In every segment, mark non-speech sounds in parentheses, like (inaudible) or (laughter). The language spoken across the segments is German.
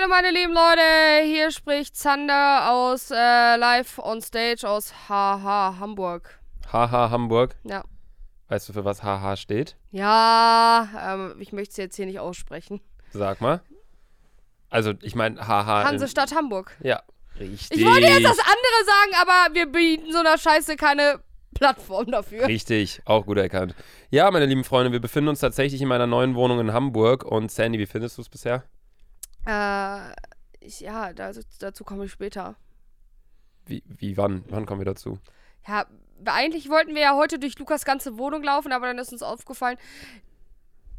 Hallo meine lieben Leute, hier spricht Zander aus äh, Live on Stage aus HH Hamburg. Haha Hamburg. Ja. Weißt du, für was HH steht? Ja, ähm, ich möchte es jetzt hier nicht aussprechen. Sag mal. Also, ich meine HH. in- Hansestadt Hamburg. Ja. Richtig. Ich wollte jetzt das andere sagen, aber wir bieten so einer Scheiße keine Plattform dafür. Richtig, auch gut erkannt. Ja, meine lieben Freunde, wir befinden uns tatsächlich in meiner neuen Wohnung in Hamburg. Und Sandy, wie findest du es bisher? Äh, ich, ja, dazu, dazu komme ich später. Wie, wie wann? Wann kommen wir dazu? Ja, eigentlich wollten wir ja heute durch Lukas ganze Wohnung laufen, aber dann ist uns aufgefallen,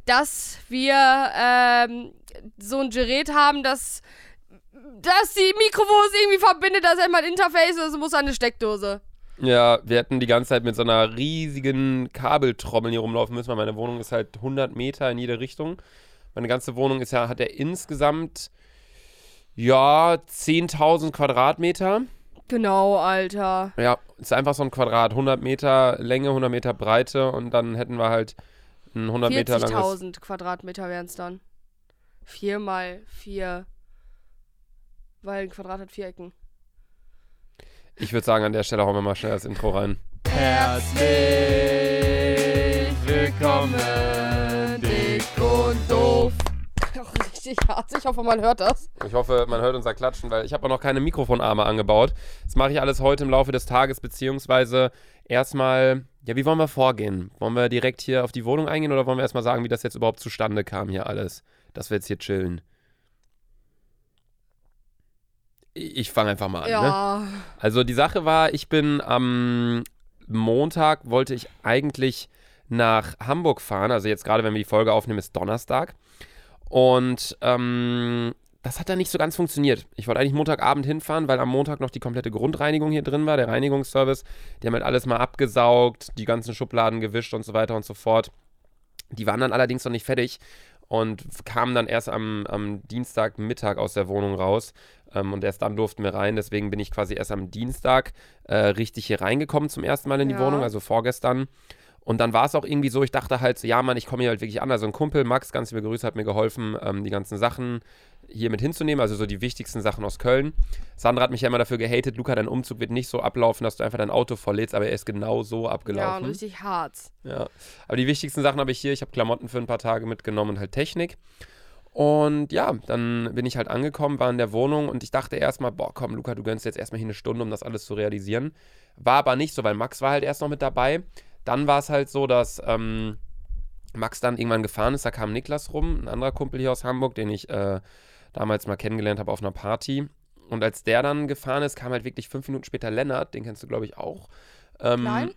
dass wir ähm, so ein Gerät haben, das, das die Mikrofons irgendwie verbindet, dass einmal ein Interface ist, muss an eine Steckdose. Ja, wir hätten die ganze Zeit mit so einer riesigen Kabeltrommel hier rumlaufen müssen, weil meine Wohnung ist halt 100 Meter in jede Richtung. Meine ganze Wohnung ist ja, hat ja insgesamt, ja, 10.000 Quadratmeter. Genau, Alter. Ja, ist einfach so ein Quadrat, 100 Meter Länge, 100 Meter Breite und dann hätten wir halt ein 100 Meter langes... 40.000 Quadratmeter wären es dann. Vier mal vier. Weil ein Quadrat hat vier Ecken. Ich würde sagen, an der Stelle hauen wir mal schnell das Intro rein. Herzlich willkommen, doof. Ach, richtig hart. Ich hoffe, man hört das. Ich hoffe, man hört unser Klatschen, weil ich habe auch noch keine Mikrofonarme angebaut. Das mache ich alles heute im Laufe des Tages, beziehungsweise erstmal, ja, wie wollen wir vorgehen? Wollen wir direkt hier auf die Wohnung eingehen oder wollen wir erstmal sagen, wie das jetzt überhaupt zustande kam hier alles? Dass wir jetzt hier chillen. Ich, fange einfach mal an, ne? Ja. Also die Sache war, ich bin am Montag, wollte ich eigentlich nach Hamburg fahren. Also jetzt gerade, wenn wir die Folge aufnehmen, ist Donnerstag. Und ähm, das hat dann nicht so ganz funktioniert. Ich wollte eigentlich Montagabend hinfahren, weil am Montag noch die komplette Grundreinigung hier drin war, der Reinigungsservice. Die haben halt alles mal abgesaugt, die ganzen Schubladen gewischt und so weiter und so fort. Die waren dann allerdings noch nicht fertig und kamen dann erst am, am Dienstagmittag aus der Wohnung raus. Ähm, und erst dann durften wir rein. Deswegen bin ich quasi erst am Dienstag äh, richtig hier reingekommen zum ersten Mal in die Ja. Wohnung, also vorgestern. Und dann war es auch irgendwie so, ich dachte halt so, ja Mann, ich komme hier halt wirklich an. Also ein Kumpel, Max, ganz liebe Grüße, hat mir geholfen, ähm, die ganzen Sachen hier mit hinzunehmen, also so die wichtigsten Sachen aus Köln. Sandra hat mich ja immer dafür gehatet, Luca, dein Umzug wird nicht so ablaufen, dass du einfach dein Auto volllädst, aber er ist genau so Ja, abgelaufen. richtig hart. Ja, aber die wichtigsten Sachen habe ich hier. Ich habe Klamotten für ein paar Tage mitgenommen und halt Technik. Und ja, dann bin ich halt angekommen, war in der Wohnung und ich dachte erstmal, boah, komm, Luca, du gönnst jetzt erstmal hier eine Stunde, um das alles zu realisieren. War aber nicht so, weil Max war halt erst noch mit dabei. Dann war es halt so, dass ähm, Max dann irgendwann gefahren ist. Da kam Niklas rum, ein anderer Kumpel hier aus Hamburg, den ich äh, damals mal kennengelernt habe auf einer Party. Und als der dann gefahren ist, kam halt wirklich fünf Minuten später Lennart, den kennst du, glaube ich, auch. Ähm, Klein?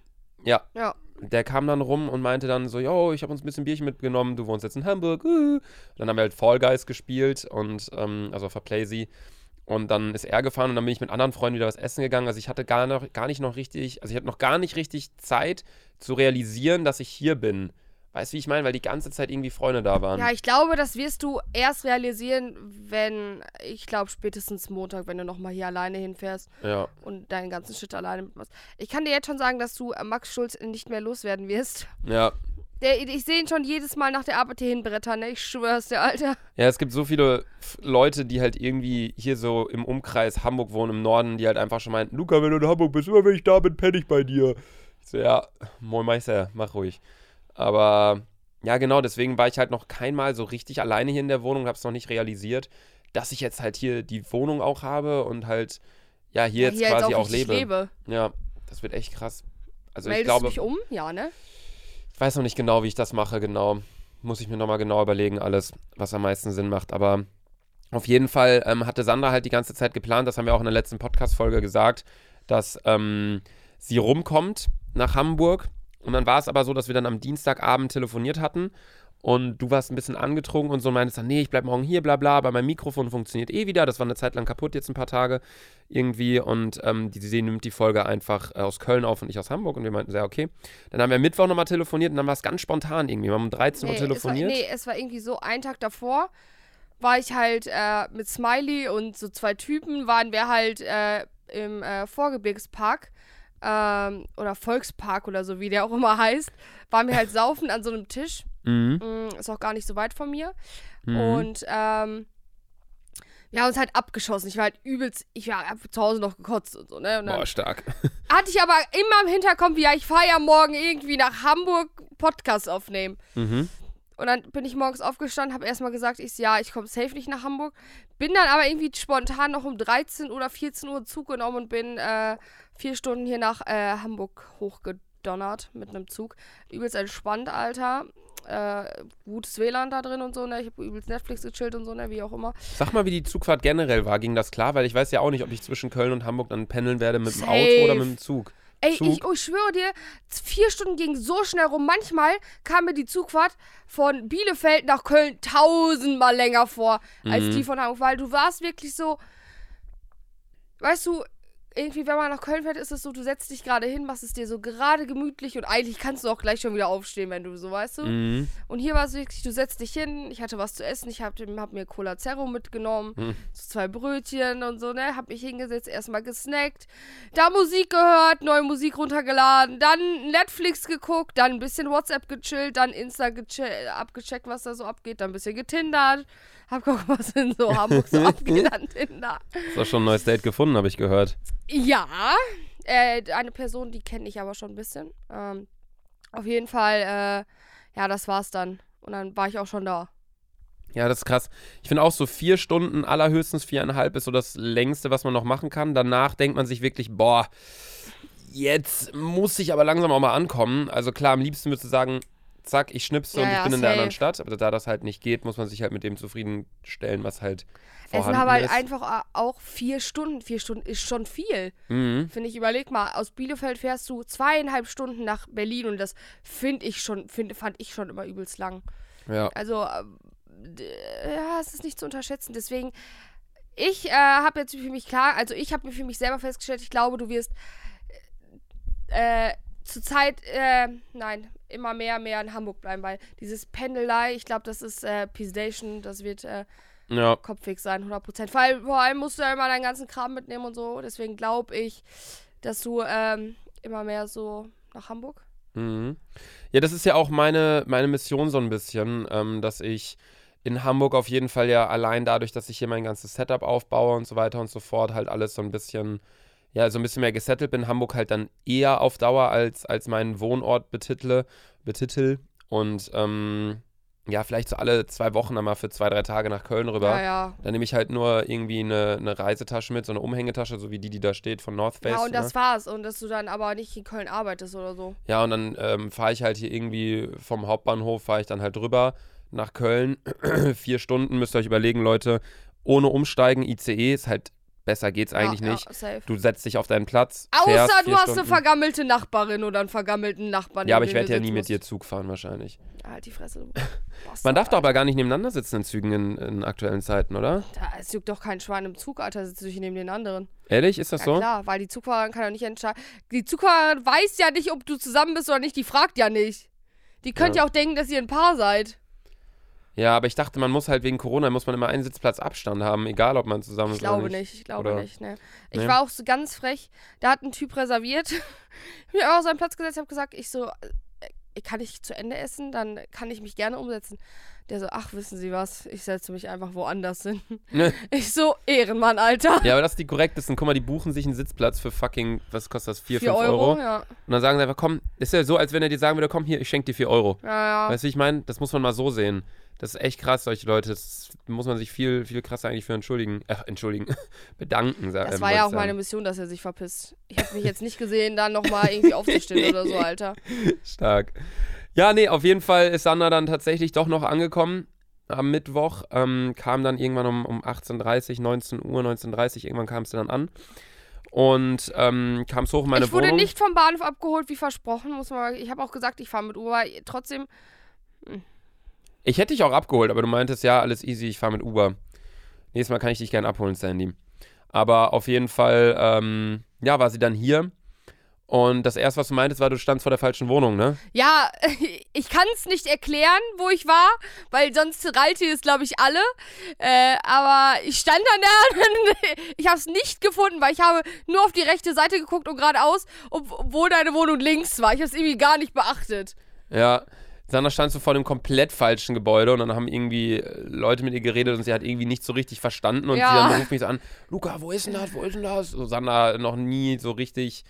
Ja, Ja. der kam dann rum und meinte dann so, yo, ich habe uns ein bisschen Bierchen mitgenommen, du wohnst jetzt in Hamburg. Uh. Dann haben wir halt Fall Guys gespielt und ähm, also auf der Playsee. Und dann ist er gefahren und dann bin ich mit anderen Freunden wieder was essen gegangen. Also ich hatte gar, noch, gar nicht noch richtig, also ich hatte noch gar nicht richtig Zeit zu realisieren, dass ich hier bin. Weißt du, wie ich meine? Weil die ganze Zeit irgendwie Freunde da waren. Ja, ich glaube, das wirst du erst realisieren, wenn, ich glaube, spätestens Montag, wenn du nochmal hier alleine hinfährst ja. und deinen ganzen Shit alleine mitmachst. Ich kann dir jetzt schon sagen, dass du äh, Max Schulz nicht mehr loswerden wirst. ja. Der, ich sehe ihn schon jedes Mal nach der Arbeit hier hinbrettern, ne? Ich schwör's dir, Alter. Ja, es gibt so viele Leute, die halt irgendwie hier so im Umkreis Hamburg wohnen, im Norden, die halt einfach schon meinten, Luca, wenn du in Hamburg bist, immer wenn ich da bin, penne ich bei dir. Ich so, ja, moin Meister, mach ruhig. Aber ja, genau, deswegen war ich halt noch kein Mal so richtig alleine hier in der Wohnung, hab's noch nicht realisiert, dass ich jetzt halt hier die Wohnung auch habe und halt, ja, hier jetzt hier quasi auch richtig lebe. lebe. Ja, das wird echt krass. Also Meldest ich glaube, du dich um? Ja, ne? Ich weiß noch nicht genau, wie ich das mache, genau. Muss ich mir nochmal genau überlegen, alles, was am meisten Sinn macht. Aber auf jeden Fall ähm, hatte Sandra halt die ganze Zeit geplant, das haben wir auch in der letzten Podcast-Folge gesagt, dass ähm, sie rumkommt nach Hamburg. Und dann war es aber so, dass wir dann am Dienstagabend telefoniert hatten und du warst ein bisschen angetrunken und so meintest dann, nee, ich bleib morgen hier, bla bla, aber mein Mikrofon funktioniert eh wieder. Das war eine Zeit lang kaputt, jetzt ein paar Tage irgendwie. Und ähm, die, sie nimmt die Folge einfach äh, aus Köln auf und ich aus Hamburg. Und wir meinten, ja, okay. Dann haben wir Mittwoch nochmal telefoniert und dann war es ganz spontan irgendwie. Wir haben um 13 Uhr Nee, telefoniert. Es war, nee, es war irgendwie so, einen Tag davor war ich halt äh, mit Smiley und so zwei Typen, waren wir halt äh, im äh, Vorgebirgspark ähm, oder Volkspark oder so, wie der auch immer heißt, waren wir halt saufen an so einem Tisch. Mhm. Mm, ist auch gar nicht so weit von mir. Mhm. Und ähm, Wir haben uns halt abgeschossen. Ich war halt übelst, ich war zu Hause noch gekotzt und so, ne? Und Boah, stark. (laughs) hatte ich aber immer im Hinterkopf, ja, ich fahre ja morgen irgendwie nach Hamburg Podcast aufnehmen. Mhm. Und dann bin ich morgens aufgestanden, habe erstmal gesagt, ich ja, ich komme safe nicht nach Hamburg. Bin dann aber irgendwie spontan noch um 13 oder 14 Uhr Zug genommen und bin äh, vier Stunden hier nach äh, Hamburg hochgedonnert mit einem Zug. Übelst entspannt, Alter. Äh, gutes WLAN da drin und so, ne? Ich habe übelst Netflix gechillt und so, ne? Wie auch immer. Sag mal, wie die Zugfahrt generell war. Ging das klar? Weil ich weiß ja auch nicht, ob ich zwischen Köln und Hamburg dann pendeln werde mit dem Safe. Auto oder mit dem Zug. Ey, Zug. ich, oh, ich schwöre dir, vier Stunden ging so schnell rum. Manchmal kam mir die Zugfahrt von Bielefeld nach Köln tausendmal länger vor, als Mhm. die von Hamburg. Weil du warst wirklich so, weißt du, irgendwie, wenn man nach Köln fährt, ist es so, du setzt dich gerade hin, machst es dir so gerade gemütlich und eigentlich kannst du auch gleich schon wieder aufstehen, wenn du so, weißt du? Mhm. Und hier war es wirklich, du setzt dich hin, ich hatte was zu essen, ich hab, hab mir Cola Zero mitgenommen, Hm. so zwei Brötchen und so, ne, hab mich hingesetzt, erstmal gesnackt, da Musik gehört, neue Musik runtergeladen, dann Netflix geguckt, dann ein bisschen WhatsApp gechillt, dann Insta geche- abgecheckt, was da so abgeht, dann ein bisschen getindert, hab geguckt, (laughs) was in so Hamburg so abgeht an Tinder. Hast du schon ein neues Date gefunden, habe ich gehört. Ja, äh, eine Person, die kenne ich aber schon ein bisschen. Ähm, auf jeden Fall, äh, ja, das war's dann. Und dann war ich auch schon da. Ja, das ist krass. Ich finde auch so vier Stunden, allerhöchstens viereinhalb ist so das längste, was man noch machen kann. Danach denkt man sich wirklich, boah, jetzt muss ich aber langsam auch mal ankommen. Also klar, am liebsten würdest du sagen, zack, ich schnipse Ja, und ich bin in der anderen. Stadt. Aber da das halt nicht geht, muss man sich halt mit dem zufriedenstellen, was halt Es sind vorhanden aber halt ist. einfach auch vier Stunden. Vier Stunden ist schon viel. Mhm. Finde ich, überleg mal, aus Bielefeld fährst du zweieinhalb Stunden nach Berlin und das finde ich schon, find, fand ich schon immer übelst lang. Ja. Also, d- ja, es ist nicht zu unterschätzen. Deswegen, ich äh, habe jetzt für mich klar, also ich habe mir für mich selber festgestellt, ich glaube, du wirst äh, zurzeit, äh, nein, immer mehr, mehr in Hamburg bleiben, weil dieses Pendelei, ich glaube, das ist äh, P-Station, das wird äh, Ja. kopfig sein, 100%. Vor allem, vor allem musst du ja immer deinen ganzen Kram mitnehmen und so. Deswegen glaube ich, dass du ähm, immer mehr so nach Hamburg. Mhm. Ja, das ist ja auch meine, meine Mission so ein bisschen, ähm, dass ich in Hamburg auf jeden Fall ja allein dadurch, dass ich hier mein ganzes Setup aufbaue und so weiter und so fort, halt alles so ein bisschen, ja, so ein bisschen mehr gesettelt bin. Hamburg halt dann eher auf Dauer als, als meinen Wohnort betitle, betitel und ähm, ja, vielleicht so alle zwei Wochen einmal für zwei, drei Tage nach Köln rüber. Ja, ja. Dann nehme ich halt nur irgendwie eine, eine Reisetasche mit, so eine Umhängetasche, so wie die, die da steht von North Face. Ja, und ne? das war's. Und dass du dann aber nicht in Köln arbeitest oder so. Ja, und dann ähm, fahre ich halt hier irgendwie vom Hauptbahnhof, fahre ich dann halt drüber nach Köln. (clears throat) Vier Stunden, müsst ihr euch überlegen, Leute. Ohne Umsteigen, ICE ist halt, besser geht's eigentlich ja, nicht. Ja. Du setzt dich auf deinen Platz. Außer du hast eine vergammelte Nachbarin oder einen vergammelten Nachbarn. Ja, aber ich werde ja nie sitzen mit dir musst. Zug fahren wahrscheinlich. Halt die Fresse. (laughs) Bastard, Man darf doch aber gar nicht nebeneinander sitzen in Zügen in, in aktuellen Zeiten, oder? Da, es juckt doch kein Schwein im Zug, Alter. Sitzt du dich neben den anderen. Ehrlich, ist das Ja, so? klar, weil die Zugfahrerin kann doch nicht entscheiden. Die Zugfahrerin weiß ja nicht, ob du zusammen bist oder nicht. Die fragt ja nicht. Die könnt Ja. ja auch denken, dass ihr ein Paar seid. Ja, aber ich dachte, man muss halt wegen Corona, muss man immer einen Sitzplatz Abstand haben, egal ob man zusammen Ich ist oder glaube nicht. nicht, ich glaube Oder- nicht, ne. Ich Nee. war auch so ganz frech. Da hat ein Typ reserviert. (laughs) ich mich auch auf seinen Platz gesetzt, hab gesagt, ich so, äh, kann ich zu Ende essen? Dann kann ich mich gerne umsetzen. Der so, ach, wissen Sie was? Ich setze mich einfach woanders hin. Ne? (laughs) Ich so, Ehrenmann, Alter. Ja, aber das ist die korrektesten. Guck mal, die buchen sich einen Sitzplatz für fucking, was kostet das? 4, 5 4 Euro. Euro, ja. Und dann sagen sie einfach, komm, ist ja so, als wenn er dir sagen würde, komm hier, ich schenke dir 4 Euro. Ja, ja. Weißt du, wie ich meine? Das muss man mal so sehen. Das ist echt krass, solche Leute. Das muss man sich viel, viel krasser eigentlich für entschuldigen. Äh, entschuldigen. (laughs) Bedanken, sa- Das ähm, war ja ich auch meine sagen. Mission, dass er sich verpisst. Ich habe mich jetzt nicht gesehen, dann nochmal irgendwie (laughs) aufzustehen oder so, Alter. Stark. Ja, nee, auf jeden Fall ist Sandra dann tatsächlich doch noch angekommen am Mittwoch. Ähm, kam dann irgendwann um, um 18.30 19 Uhr, 19.30 irgendwann kam es dann an. Und ähm, kam es hoch in meine ich wurde Wohnung. nicht vom Bahnhof abgeholt, wie versprochen. Muss man, ich habe auch gesagt, ich fahre mit Uber. Trotzdem, Ich hätte dich auch abgeholt, aber du meintest, ja, alles easy, ich fahre mit Uber. Nächstes Mal kann ich dich gern abholen, Sandy. Aber auf jeden Fall, ähm, ja, war sie dann hier. Und das erste, was du meintest, war, du standst vor der falschen Wohnung, ne? ja, (laughs) ich kann es nicht erklären, wo ich war, weil sonst rallt ihr es, glaube ich, alle. Äh, aber ich stand dann da (laughs) und ich habe es nicht gefunden, weil ich habe nur auf die rechte Seite geguckt und geradeaus, ob- obwohl deine Wohnung links war. Ich habe es irgendwie gar nicht beachtet. Ja. Sandra stand so vor dem komplett falschen Gebäude und dann haben irgendwie äh, Leute mit ihr geredet und sie hat irgendwie nicht so richtig verstanden und Ja. sie dann ruft mich so an, Luca, wo ist denn das, wo ist denn das? So Sandra noch nie so richtig,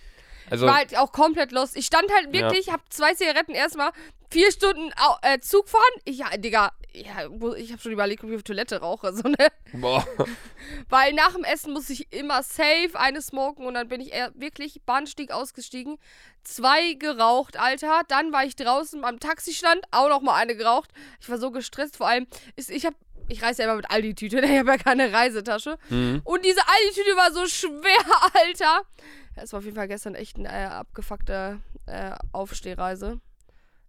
also, Ich war halt auch komplett lost. Ich stand halt wirklich, hab zwei Zigaretten erstmal, vier Stunden äh, Zug fahren. Ich, ja, Digga, ja, ich hab schon überlegt, ob ich auf Toilette rauche. So, ne? boah, (laughs) Weil nach dem Essen muss ich immer safe eine smoken und dann bin ich eher wirklich Bahnstieg ausgestiegen. Zwei geraucht, Alter. Dann war ich draußen am Taxistand, auch noch mal eine geraucht. Ich war so gestresst, vor allem, ist, ich hab, ich reise ja immer mit Aldi-Tüte, ich habe ja keine Reisetasche. Mhm. Und diese Aldi-Tüte war so schwer, (laughs) Alter. Es war auf jeden Fall gestern echt eine äh, abgefuckte äh, Aufstehreise.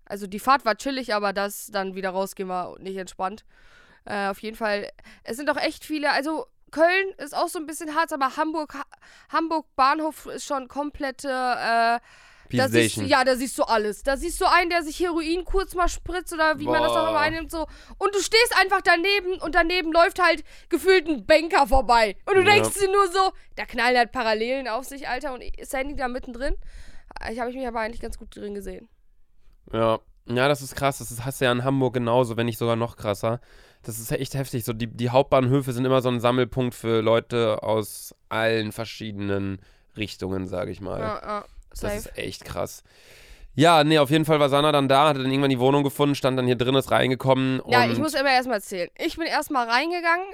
Also die Fahrt war chillig, aber das dann wieder rausgehen war nicht entspannt. Äh, auf jeden Fall, es sind auch echt viele, also Köln ist auch so ein bisschen hart, aber Hamburg, ha Hamburg Bahnhof ist schon komplette, äh, da siehst, ja, da siehst du alles. Da siehst du einen, der sich Heroin kurz mal spritzt oder wie man das auch Boah. immer einnimmt, so. Und du stehst einfach daneben und daneben läuft halt gefühlt ein Banker vorbei. Und du Ja. denkst dir nur so, da knallen halt Parallelen auf sich, Alter. Und Sandy da mittendrin. Ich habe mich aber eigentlich ganz gut drin gesehen. Ja. Ja, das ist krass. Das ist, hast du ja in Hamburg genauso, wenn nicht sogar noch krasser. Das ist echt heftig. So, die, die Hauptbahnhöfe sind immer so ein Sammelpunkt für Leute aus allen verschiedenen Richtungen, sage ich mal. Ja, ja, das ist echt krass. Ja, nee, auf jeden Fall war Sanna dann da, hatte dann irgendwann die Wohnung gefunden, stand dann hier drin, ist reingekommen. Ja, ich muss immer erstmal erzählen. Ich bin erstmal reingegangen.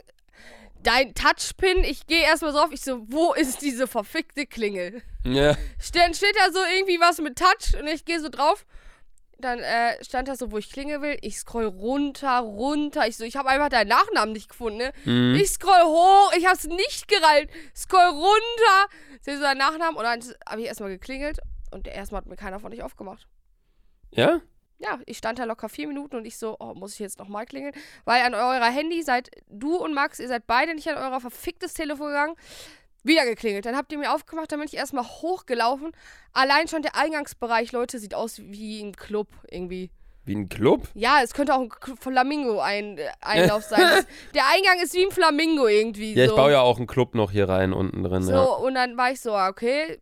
Dein Touchpin, ich gehe erstmal so auf, ich so, wo ist diese verfickte Klingel? Ja, Dann steht da so irgendwie was mit Touch und ich gehe so drauf. Dann äh, stand da so, wo ich klingeln will. Ich scroll runter, runter. Ich so, ich habe einfach deinen Nachnamen nicht gefunden, ne? mhm. Ich scroll hoch, ich hab's nicht gereilt. Scroll runter. Sehe so deinen Nachnamen und dann habe ich erstmal geklingelt und erstmal hat mir keiner von euch aufgemacht. ja? Ja, ich stand da locker vier Minuten und ich so, oh, muss ich jetzt nochmal klingeln? Weil an eurer Handy seid du und Max, ihr seid beide nicht an euer verficktes Telefon gegangen. Wieder geklingelt. Dann habt ihr mir aufgemacht, dann bin ich erstmal hochgelaufen. Allein schon der Eingangsbereich, Leute, sieht aus wie ein Club irgendwie. Wie ein Club? Ja, es könnte auch ein Flamingo-Einlauf sein. (laughs) Das, der Eingang ist wie ein Flamingo irgendwie. Ja, so. ich baue ja auch einen Club noch hier rein unten drin. So, Ja. und dann war ich so, ah, okay.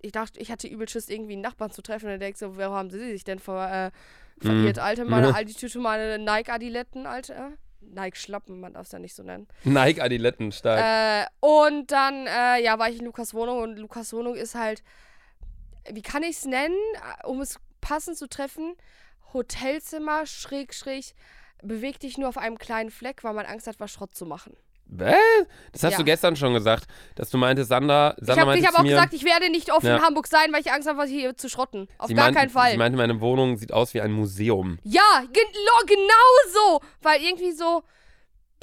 Ich dachte, ich hatte übel Schiss, irgendwie einen Nachbarn zu treffen. Und dann denk ich so, wer haben sie sich denn ver, äh, verirrt? Alter, meine Mhm. (laughs) Aldi-Tüte, meine Nike-Adiletten, Alter. Nike-Schlappen, man darf es ja nicht so nennen. Nike Adiletten stark. Äh, und dann, äh, ja, war ich in Lukas Wohnung und Lukas Wohnung ist halt, wie kann ich es nennen, um es passend zu treffen? Hotelzimmer, schräg, schräg, beweg dich nur auf einem kleinen Fleck, weil man Angst hat, was Schrott zu machen. Was? Das hast ja. du gestern schon gesagt, dass du meintest, Sandra, Ich habe hab auch mir, gesagt, ich werde nicht oft Ja. in Hamburg sein, weil ich Angst habe, was hier zu schrotten. Auf sie gar meinte, keinen Fall. Sie meinte, meine Wohnung sieht aus wie ein Museum. ja, genau so. Weil irgendwie so,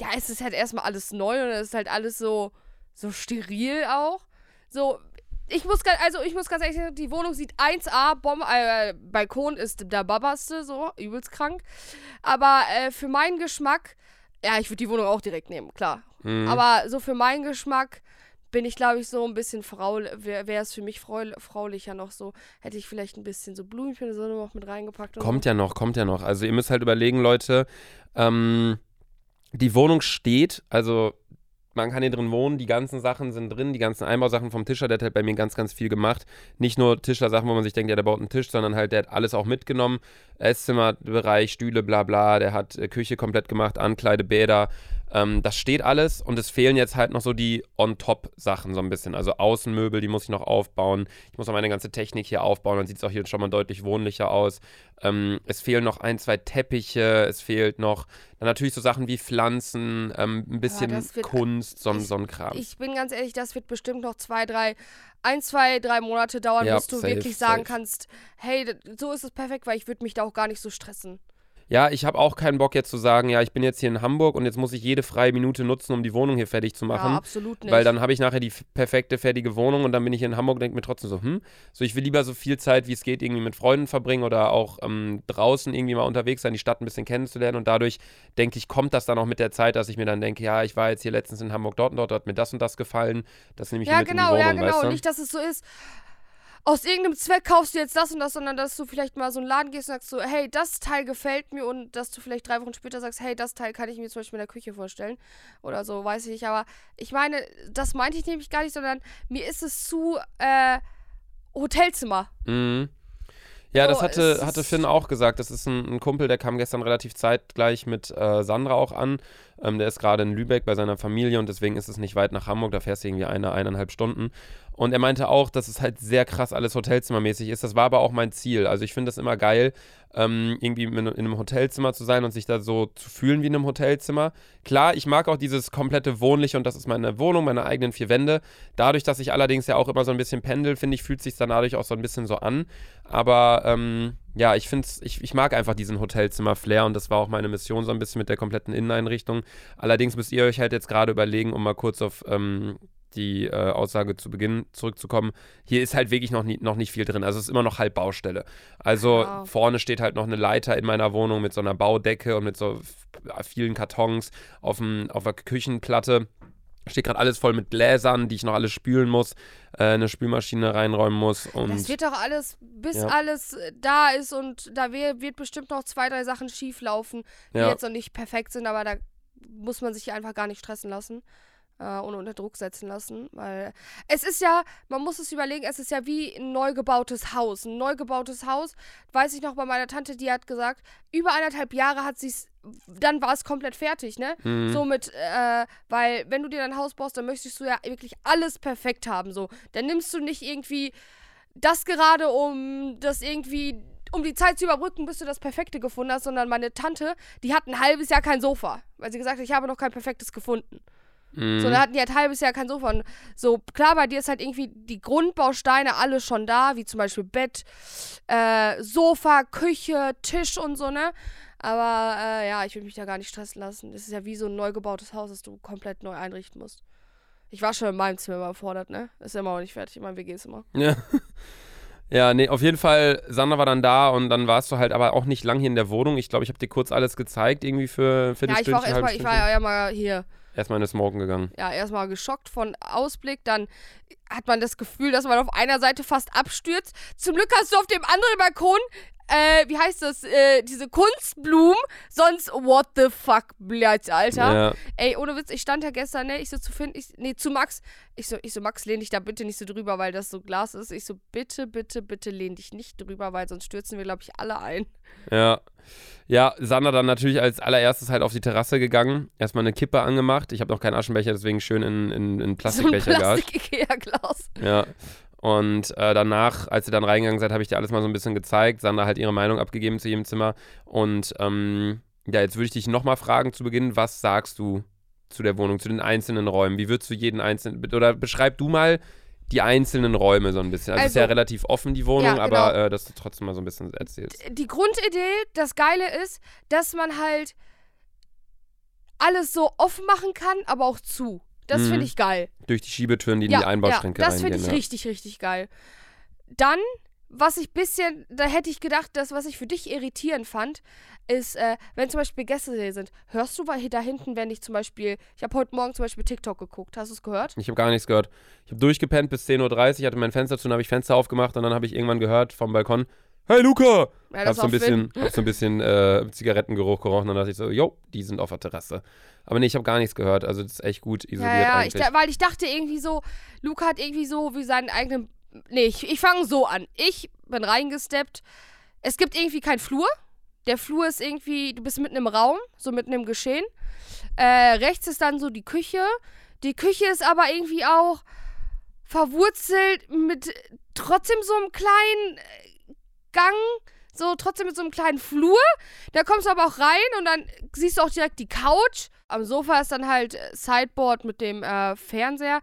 ja, es ist halt erstmal alles neu und es ist halt alles so, so steril auch. So, ich muss, ga- also ich muss ganz ehrlich sagen, die Wohnung sieht 1A, Bom äh, Balkon ist der babaste, so, übelst krank. Aber äh, für meinen Geschmack, ja, ich würde die Wohnung auch direkt nehmen, klar. Mhm. Aber so für meinen Geschmack bin ich, glaube ich, so ein bisschen frau, wäre es für mich frau, fraulicher noch so. Hätte ich vielleicht ein bisschen so Blümchen oder so noch mit reingepackt. Kommt so. ja noch, kommt ja noch. Also ihr müsst halt überlegen, Leute, ähm, die Wohnung steht, also man kann hier drin wohnen, die ganzen Sachen sind drin, die ganzen Einbausachen vom Tischer, der hat halt bei mir ganz, ganz viel gemacht. Nicht nur Tischler-Sachen, wo man sich denkt, ja, der baut einen Tisch, sondern halt, der hat alles auch mitgenommen. Esszimmerbereich, Stühle, bla bla, der hat äh, Küche komplett gemacht, Ankleide, Bäder. Ähm, das steht alles und es fehlen jetzt halt noch so die On-Top-Sachen so ein bisschen. Also Außenmöbel, die muss ich noch aufbauen. Ich muss noch meine ganze Technik hier aufbauen, dann sieht es auch hier schon mal deutlich wohnlicher aus. Ähm, es fehlen noch ein, zwei Teppiche, es fehlt noch dann natürlich so Sachen wie Pflanzen, ähm, ein bisschen das wird- Kunst, so, ein- ich- so ein Kram. Ich bin ganz ehrlich, das wird bestimmt noch zwei, drei, ein, zwei, drei Monate dauern, Ja, bis du safe, wirklich sagen safe. kannst, hey, so ist es perfekt, weil ich würde mich da auch gar nicht so stressen. Ja, ich habe auch keinen Bock jetzt zu sagen, ja, ich bin jetzt hier in Hamburg und jetzt muss ich jede freie Minute nutzen, um die Wohnung hier fertig zu machen. Ja, absolut nicht. Weil dann habe ich nachher die perfekte, fertige Wohnung und dann bin ich hier in Hamburg und denke mir trotzdem so, hm, so ich will lieber so viel Zeit, wie es geht, irgendwie mit Freunden verbringen oder auch ähm, draußen irgendwie mal unterwegs sein, die Stadt ein bisschen kennenzulernen und dadurch denke ich, kommt das dann auch mit der Zeit, dass ich mir dann denke, ja, ich war jetzt hier letztens in Hamburg dort und dort, hat mir das und das gefallen, das nehme ich ja, mit genau, in die ja, Wohnung, genau. weißt du? Nicht, dass es so ist, aus irgendeinem Zweck kaufst du jetzt das und das, sondern dass du vielleicht mal so in den Laden gehst und sagst so, hey, das Teil gefällt mir und dass du vielleicht drei Wochen später sagst, hey, das Teil kann ich mir zum Beispiel in der Küche vorstellen oder so, weiß ich nicht. Aber ich meine, das meinte ich nämlich gar nicht, sondern mir ist es zu äh, Hotelzimmer. Mhm. Ja, So, das hatte, hatte Finn auch gesagt. Das ist ein, ein Kumpel, der kam gestern relativ zeitgleich mit äh, Sandra auch an. Ähm, der ist gerade in Lübeck bei seiner Familie und deswegen ist es nicht weit nach Hamburg. Da fährst du irgendwie eine, eineinhalb Stunden. Und er meinte auch, dass es halt sehr krass alles hotelzimmermäßig ist. Das war aber auch mein Ziel. Also ich finde das immer geil, ähm, irgendwie in, in einem Hotelzimmer zu sein und sich da so zu fühlen wie in einem Hotelzimmer. Klar, ich mag auch dieses komplette Wohnliche und das ist meine Wohnung, meine eigenen vier Wände. Dadurch, dass ich allerdings ja auch immer so ein bisschen pendel, finde ich, fühlt sich dann dadurch auch so ein bisschen so an. Aber ähm, ja, ich finde ich, ich mag einfach diesen Hotelzimmer-Flair und das war auch meine Mission so ein bisschen mit der kompletten Inneneinrichtung. Allerdings müsst ihr euch halt jetzt gerade überlegen, um mal kurz auf ähm, die äh, Aussage zu Beginn zurückzukommen. Hier ist halt wirklich noch, nie, noch nicht viel drin. Also es ist immer noch halb Baustelle. Also Ja. vorne steht halt noch eine Leiter in meiner Wohnung mit so einer Baudecke und mit so f- vielen Kartons auf, dem, auf der Küchenplatte. Steht gerade alles voll mit Gläsern, die ich noch alles spülen muss, äh, eine Spülmaschine reinräumen muss. Und Das wird doch alles, bis Ja. alles äh, da ist und da wir- wird bestimmt noch zwei, drei Sachen schief laufen, die Ja. jetzt noch nicht perfekt sind, aber da muss man sich einfach gar nicht stressen lassen äh, und unter Druck setzen lassen, weil es ist ja, man muss es überlegen, es ist ja wie ein neu gebautes Haus. Ein neu gebautes Haus, weiß ich noch bei meiner Tante, die hat gesagt, über eineinhalb Jahre hat sie es, dann war es komplett fertig, ne? Mhm. So mit, äh, weil wenn du dir dein Haus baust, dann möchtest du ja wirklich alles perfekt haben, so. Dann nimmst du nicht irgendwie das gerade, um das irgendwie, um die Zeit zu überbrücken, bis du das Perfekte gefunden hast, sondern meine Tante, die hat ein halbes Jahr kein Sofa, weil sie gesagt hat, ich habe noch kein perfektes gefunden. Mhm. So, dann hatten die halt ein halbes Jahr kein Sofa. Und so, klar, bei dir ist halt irgendwie die Grundbausteine alle schon da, wie zum Beispiel Bett, äh, Sofa, Küche, Tisch und so, ne? Aber äh, ja, ich will mich da gar nicht stressen lassen. Das ist ja wie so ein neu gebautes Haus, das du komplett neu einrichten musst. Ich war schon in meinem Zimmer überfordert, ne? Ist immer noch nicht fertig, in meinem WG-Zimmer. Ja. (laughs) Ja, nee, auf jeden Fall, Sandra war dann da und dann warst du halt aber auch nicht lang hier in der Wohnung. Ich glaube, ich habe dir kurz alles gezeigt, irgendwie für, für Ja, ich war auch erstmal, ich war ja mal hier, erstmal in das Smoken gegangen. ja, erstmal geschockt von Ausblick, dann hat man das Gefühl, dass man auf einer Seite fast abstürzt. Zum Glück hast du auf dem anderen Balkon, äh, wie heißt das, äh, diese Kunstblumen, sonst what the fuck, blöd, Alter. Ja. Ey, ohne Witz, ich stand da gestern, ne, ich so zu Finn, ich, nee, zu Max, ich so, ich so, Max, lehn dich da bitte nicht so drüber, weil das so Glas ist. Ich so, bitte, bitte, bitte lehn dich nicht drüber, weil sonst stürzen wir, glaube ich, alle ein. Ja. Ja, Sandra dann natürlich als allererstes halt auf die Terrasse gegangen, erstmal eine Kippe angemacht. Ich habe noch keinen Aschenbecher, deswegen schön in, in, in So ein Plastikbecher gehabt. Plastik-Ikea-Glas. Ja. Und äh, danach, als ihr dann reingegangen seid, habe ich dir alles mal so ein bisschen gezeigt. Sandra hat ihre Meinung abgegeben zu jedem Zimmer. Und ähm, ja, jetzt würde ich dich nochmal fragen zu Beginn, was sagst du zu der Wohnung, zu den einzelnen Räumen? Wie würdest du jeden einzelnen, oder beschreib du mal die einzelnen Räume so ein bisschen. Also, es ist ja Also- relativ offen, die Wohnung, Ja, genau. aber äh, dass du trotzdem mal so ein bisschen erzählst. die Grundidee, das Geile ist, dass man halt alles so offen machen kann, aber auch zu. Das Mhm. finde ich geil. Durch die Schiebetüren, die in ja, die Einbauschränke ja, das finde ich ja. richtig, richtig geil. Dann, was ich bisschen, da hätte ich gedacht, das, was ich für dich irritierend fand, ist, äh, wenn zum Beispiel Gäste hier sind, hörst du da hinten, wenn ich zum Beispiel, ich habe heute Morgen zum Beispiel TikTok geguckt, hast du es gehört? Ich habe gar nichts gehört. Ich habe durchgepennt bis 10.30 Uhr, hatte mein Fenster zu, dann habe ich Fenster aufgemacht und dann habe ich irgendwann gehört vom Balkon, hey Luca! Ja, hab so ein bisschen, hab so ein bisschen äh, Zigarettengeruch gerochen und dann dachte ich so, jo, die sind auf der Terrasse. Aber nee, ich habe gar nichts gehört, also das ist echt gut isoliert Ja, ja, ich, eigentlich. da, weil ich dachte irgendwie so, Luca hat irgendwie so wie seinen eigenen. Nee, ich, ich fange so an. Ich bin reingesteppt. Es gibt irgendwie keinen Flur. Der Flur ist irgendwie, du bist mitten im Raum, so mitten im Geschehen. Äh, rechts ist dann so die Küche. Die Küche ist aber irgendwie auch verwurzelt mit trotzdem so einem kleinen äh, Gang, so trotzdem mit so einem kleinen Flur. Da kommst du aber auch rein und dann siehst du auch direkt die Couch. Am Sofa ist dann halt äh, Sideboard mit dem äh, Fernseher.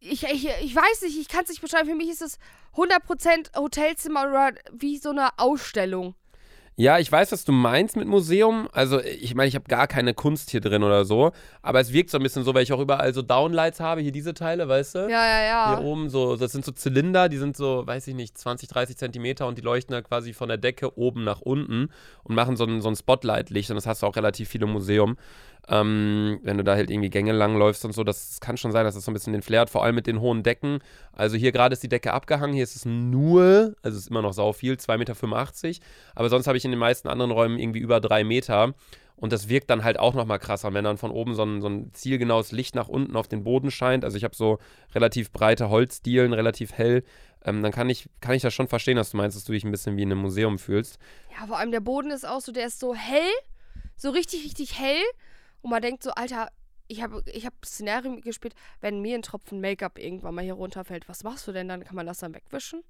Ich, ich, ich weiß nicht, ich kann es nicht beschreiben. Für mich ist es 100% Hotelzimmer oder wie so eine Ausstellung. Ja, ich weiß, was du meinst mit Museum. Also, ich meine, ich habe gar keine Kunst hier drin oder so. Aber es wirkt so ein bisschen so, weil ich auch überall so Downlights habe. Hier diese Teile, weißt du? Ja, ja, ja. Hier oben so, das sind so Zylinder, die sind so, weiß ich nicht, 20, 30 Zentimeter und die leuchten da quasi von der Decke oben nach unten und machen so ein, so ein Spotlight-Licht und das hast du auch relativ viel im Museum. Ähm, wenn du da halt irgendwie Gänge lang läufst und so, das, kann schon sein, dass das so ein bisschen den Flair hat, vor allem mit den hohen Decken. Also hier gerade ist die Decke abgehangen, hier ist es nur, also es ist immer noch sau viel, 2,85 Meter, aber sonst habe ich in den meisten anderen Räumen irgendwie über drei Meter. Und das wirkt dann halt auch nochmal krasser, wenn dann von oben so ein, so ein zielgenaues Licht nach unten auf den Boden scheint. Also ich habe so relativ breite Holzdielen, relativ hell. ähm, dann kann ich, kann ich das schon verstehen, dass du meinst, dass du dich ein bisschen wie in einem Museum fühlst. Ja, vor allem der Boden ist auch so, der ist so hell, so richtig, richtig hell. Und man denkt so, Alter, ich habe ich hab Szenario gespielt, wenn mir ein Tropfen Make-up irgendwann mal hier runterfällt, was machst du denn dann? Kann man das dann wegwischen?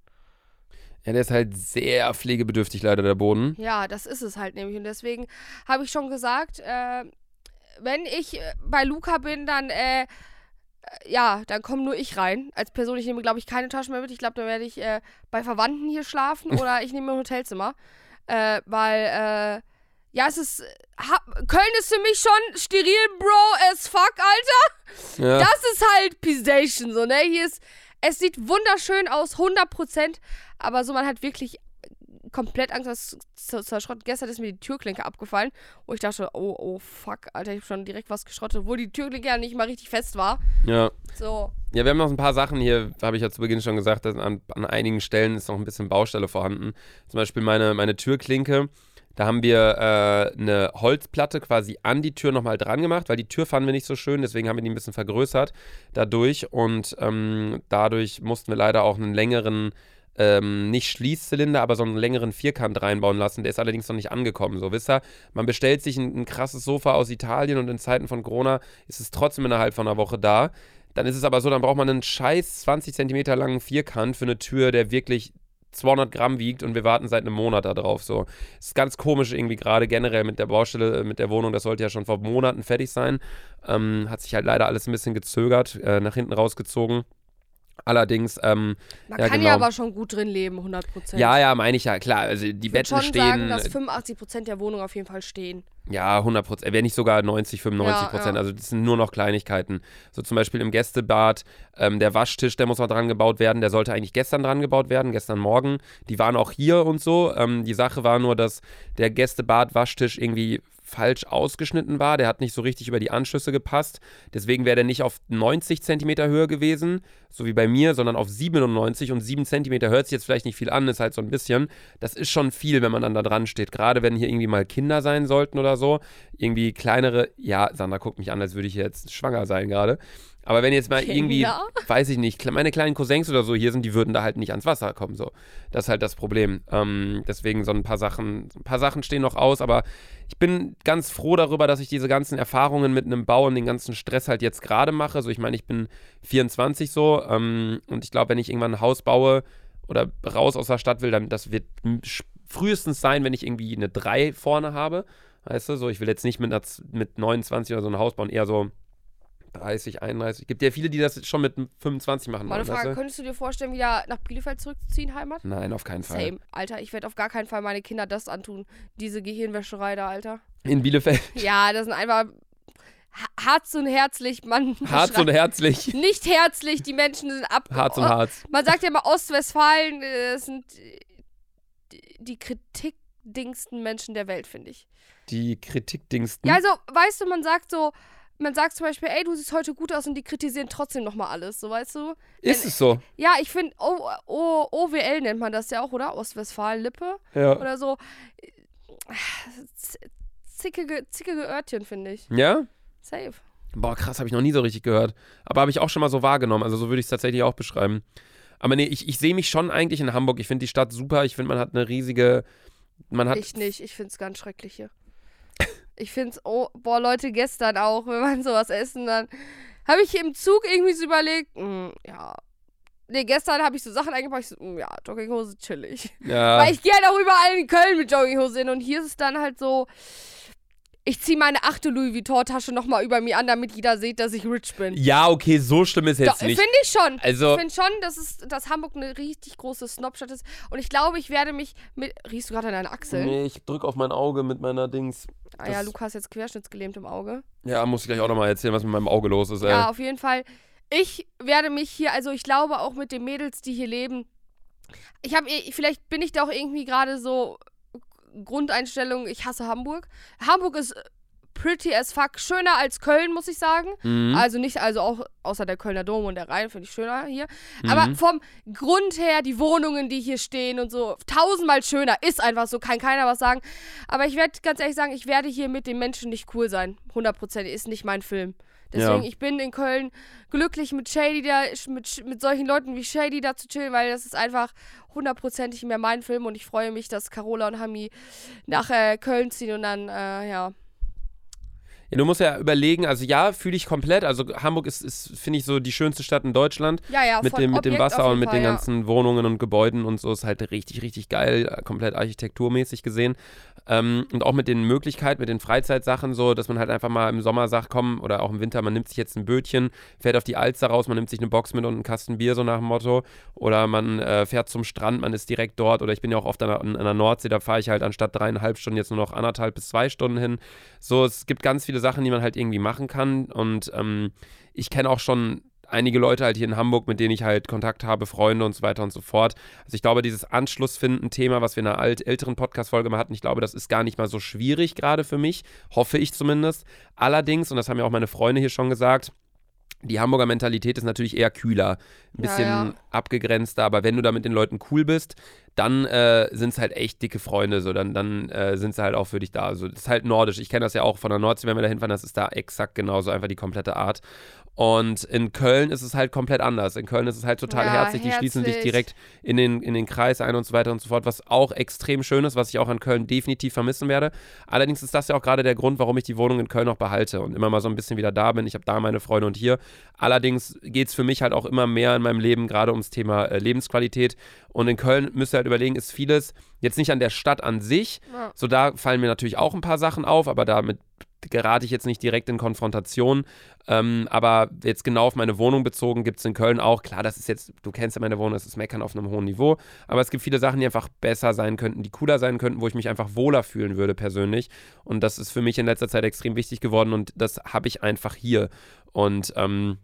Ja, der ist halt sehr pflegebedürftig, leider, der Boden. Ja, das ist es halt nämlich. Und deswegen habe ich schon gesagt, äh, wenn ich äh, bei Luca bin, dann, äh, äh, ja, dann komme nur ich rein. Als Person, ich nehme, glaube ich, keine Tasche mehr mit. Ich glaube, dann werde ich äh, bei Verwandten hier schlafen (laughs) oder ich nehme ein Hotelzimmer. Äh, weil, äh, ja, es ist. Köln ist für mich schon steril, Bro, as fuck, Alter. Ja. Das ist halt Pisation, so, ne? Hier ist. Es sieht wunderschön aus, 100%, aber so, man hat wirklich komplett Angst, das zu zerschrotten. Gestern ist mir die Türklinke abgefallen, wo ich dachte, oh, oh, fuck, Alter, ich habe schon direkt was geschrottet, obwohl die Türklinke ja nicht mal richtig fest war. ja. So, Ja, wir haben noch ein paar Sachen hier, habe ich ja zu Beginn schon gesagt, dass an, an einigen Stellen ist noch ein bisschen Baustelle vorhanden. Zum Beispiel meine, meine Türklinke. Da haben wir äh, eine Holzplatte quasi an die Tür nochmal dran gemacht, weil die Tür fanden wir nicht so schön, deswegen haben wir die ein bisschen vergrößert dadurch. Und ähm, dadurch mussten wir leider auch einen längeren, ähm, nicht Schließzylinder, aber so einen längeren Vierkant reinbauen lassen. Der ist allerdings noch nicht angekommen. So, wisst ihr, man bestellt sich ein, ein krasses Sofa aus Italien und in Zeiten von Corona ist es trotzdem innerhalb von einer Woche da. Dann ist es aber so, dann braucht man einen scheiß 20 Zentimeter langen Vierkant für eine Tür, der wirklich 200 Gramm wiegt und wir warten seit einem Monat da drauf. So. Ist ganz komisch irgendwie gerade generell mit der Baustelle, äh, mit der Wohnung. Das sollte ja schon vor Monaten fertig sein. Ähm, hat sich halt leider alles ein bisschen gezögert, äh, nach hinten rausgezogen. Allerdings, ähm, man Ja, kann genau. ja aber schon gut drin leben, 100%. ja, ja, meine ich ja, klar. Also die ich würde Betten schon stehen. sagen, dass 85% der Wohnung auf jeden Fall stehen. Ja, 100 Prozent. Wenn nicht sogar 90, 95 Ja, Prozent. ja. Also das sind nur noch Kleinigkeiten. So zum Beispiel im Gästebad, ähm, der Waschtisch, der muss noch dran gebaut werden. Der sollte eigentlich gestern dran gebaut werden, gestern Morgen. Die waren auch hier und so. Ähm, die Sache war nur, dass der Gästebad-Waschtisch irgendwie falsch ausgeschnitten war. Der hat nicht so richtig über die Anschlüsse gepasst. Deswegen wäre der nicht auf 90 Zentimeter Höhe gewesen, so wie bei mir, sondern auf 97 und 7 Zentimeter hört sich jetzt vielleicht nicht viel an, ist halt so ein bisschen. Das ist schon viel, wenn man dann da dran steht. Gerade wenn hier irgendwie mal Kinder sein sollten oder so. Irgendwie kleinere, ja, Sandra guckt mich an, als würde ich jetzt schwanger sein gerade. Aber wenn jetzt mal irgendwie, Kinder? weiß ich nicht, meine kleinen Cousins oder so hier sind, die würden da halt nicht ans Wasser kommen. So. Das ist halt das Problem. Ähm, deswegen so ein paar Sachen, ein paar Sachen stehen noch aus, aber ich bin ganz froh darüber, dass ich diese ganzen Erfahrungen mit einem Bau und den ganzen Stress halt jetzt gerade mache. So, ich meine, ich bin 24 so ähm, und ich glaube, wenn ich irgendwann ein Haus baue oder raus aus der Stadt will, dann das wird frühestens sein, wenn ich irgendwie eine 3 vorne habe. Weißt du, so, ich will jetzt nicht mit, einer, mit 29 oder so ein Haus bauen, eher so 30, 31. Gibt ja viele, die das schon mit 25 machen. Mal eine wollen, Frage, weißt könntest du dir vorstellen, wieder nach Bielefeld zurückzuziehen, Heimat? du? Nein, auf keinen Fall. Same. Alter, ich werde auf gar keinen Fall meine Kinder das antun. Diese Gehirnwäscherei da, Alter. In Bielefeld. (laughs) Ja, das sind einfach ha- Harz und herzlich, man. (laughs) Harz und herzlich. (laughs) Nicht herzlich, die Menschen sind ab. Harz und Oh, Harz. Man sagt ja immer Ostwestfalen, äh, das sind die, die kritikdingsten Menschen der Welt, finde ich. Die Kritikdingsten. Ja, also, weißt du, man sagt so, man sagt zum Beispiel, ey, du siehst heute gut aus und die kritisieren trotzdem nochmal alles, so weißt du? ist es so? Ja, ich finde, OWL nennt man das ja auch, oder? Ostwestfalen-Lippe Ja. oder so. Z- Zickige, zickige Örtchen, finde ich. Ja? Safe. Boah, krass, habe ich noch nie so richtig gehört. Aber habe ich auch schon mal so wahrgenommen. Also so würde ich es tatsächlich auch beschreiben. Aber nee, ich, ich sehe mich schon eigentlich in Hamburg. Ich finde die Stadt super. Ich finde, man hat eine riesige. Man hat. Ich nicht, ich finde es ganz schrecklich hier. Ich finde es, oh, boah, Leute, gestern auch, wenn man (laughs) sowas essen, dann habe ich im Zug irgendwie so überlegt, mm, ja. Nee, gestern habe ich so Sachen eingebaut, ich so, mm, ja, Jogginghose chillig. ja, Weil ich gehe halt auch überall in Köln mit Jogginghose hin und hier ist es dann halt so, ich ziehe meine achte Louis Vuitton-Tasche nochmal über mir an, damit jeder sieht, dass ich rich bin. ja, okay, so schlimm ist Doch, jetzt Finde nicht. ich schon. Also, Ich finde schon, dass, es, dass Hamburg eine richtig große Snobstadt ist. Und ich glaube, ich werde mich mit. Riechst du gerade an deinen Achseln? nee, ich drücke auf mein Auge mit meiner Dings. Ah ja, Lukas jetzt querschnittsgelähmt im Auge. Ja, muss ich gleich auch nochmal erzählen, was mit meinem Auge los ist, ey. Ja, auf jeden Fall. Ich werde mich hier, also ich glaube auch mit den Mädels, die hier leben. Ich habe, vielleicht bin ich da auch irgendwie gerade so Grundeinstellung, ich hasse Hamburg. Hamburg ist pretty as fuck, schöner als Köln, muss ich sagen. Mhm. Also nicht, also auch außer der Kölner Dom und der Rhein finde ich schöner hier. Aber Mhm. vom Grund her, die Wohnungen, die hier stehen und so, tausendmal schöner. Ist einfach so, kann keiner was sagen. Aber ich werde ganz ehrlich sagen, ich werde hier mit den Menschen nicht cool sein. 100% ist nicht mein Film. Deswegen, Ja. ich bin in Köln glücklich mit Shady da, mit, mit solchen Leuten wie Shady da zu chillen, weil das ist einfach hundertprozentig mehr mein Film und ich freue mich, dass Carola und Hami nach äh, Köln ziehen und dann, äh, ja. Ja, du musst ja überlegen, also ja, fühle ich komplett. Also Hamburg ist, ist finde ich, so die schönste Stadt in Deutschland. Ja, ja, mit dem, mit dem Wasser und mit Fall, den ja. ganzen Wohnungen und Gebäuden und so ist halt richtig, richtig geil, äh, komplett architekturmäßig gesehen. Ähm, und auch mit den Möglichkeiten, mit den Freizeitsachen, so, dass man halt einfach mal im Sommer sagt, komm, oder auch im Winter, man nimmt sich jetzt ein Bötchen, fährt auf die Alster raus, man nimmt sich eine Box mit und einen Kasten Bier, so nach dem Motto. Oder man äh, fährt zum Strand, man ist direkt dort. Oder ich bin ja auch oft an der, an der Nordsee, da fahre ich halt anstatt dreieinhalb Stunden jetzt nur noch anderthalb bis zwei Stunden hin. So, es gibt ganz viele Sachen, die man halt irgendwie machen kann. Und ähm, ich kenne auch schon einige Leute halt hier in Hamburg, mit denen ich halt Kontakt habe, Freunde und so weiter und so fort. Also ich glaube, dieses Anschlussfinden-Thema, was wir in einer alt, älteren Podcast-Folge mal hatten, ich glaube, das ist gar nicht mal so schwierig gerade für mich, hoffe ich zumindest. Allerdings, und das haben ja auch meine Freunde hier schon gesagt, die Hamburger Mentalität ist natürlich eher kühler, ein Ja, bisschen ja. abgegrenzter, aber wenn du da mit den Leuten cool bist, dann äh, sind es halt echt dicke Freunde, so dann, dann äh, sind sie halt auch für dich da. Also das ist halt nordisch. Ich kenne das ja auch von der Nordsee, wenn wir da hinfahren, das ist da exakt genauso, einfach die komplette Art. Und in Köln ist es halt komplett anders. In Köln ist es halt total Ja, herzlich, die schließen sich direkt in den, in den Kreis ein und so weiter und so fort, was auch extrem schön ist, was ich auch an Köln definitiv vermissen werde. Allerdings ist das ja auch gerade der Grund, warum ich die Wohnung in Köln noch behalte und immer mal so ein bisschen wieder da bin. Ich habe da meine Freunde und hier. Allerdings geht es für mich halt auch immer mehr in meinem Leben gerade ums Thema äh, Lebensqualität. Und in Köln müsst ihr halt überlegen, ist vieles jetzt nicht an der Stadt an sich. Ja. So, da fallen mir natürlich auch ein paar Sachen auf, aber damit gerate ich jetzt nicht direkt in Konfrontation. Ähm, aber jetzt genau auf meine Wohnung bezogen gibt es in Köln auch, klar, das ist jetzt, du kennst ja meine Wohnung, das ist Meckern auf einem hohen Niveau, aber es gibt viele Sachen, die einfach besser sein könnten, die cooler sein könnten, wo ich mich einfach wohler fühlen würde persönlich. Und das ist für mich in letzter Zeit extrem wichtig geworden und das habe ich einfach hier. Und ähm,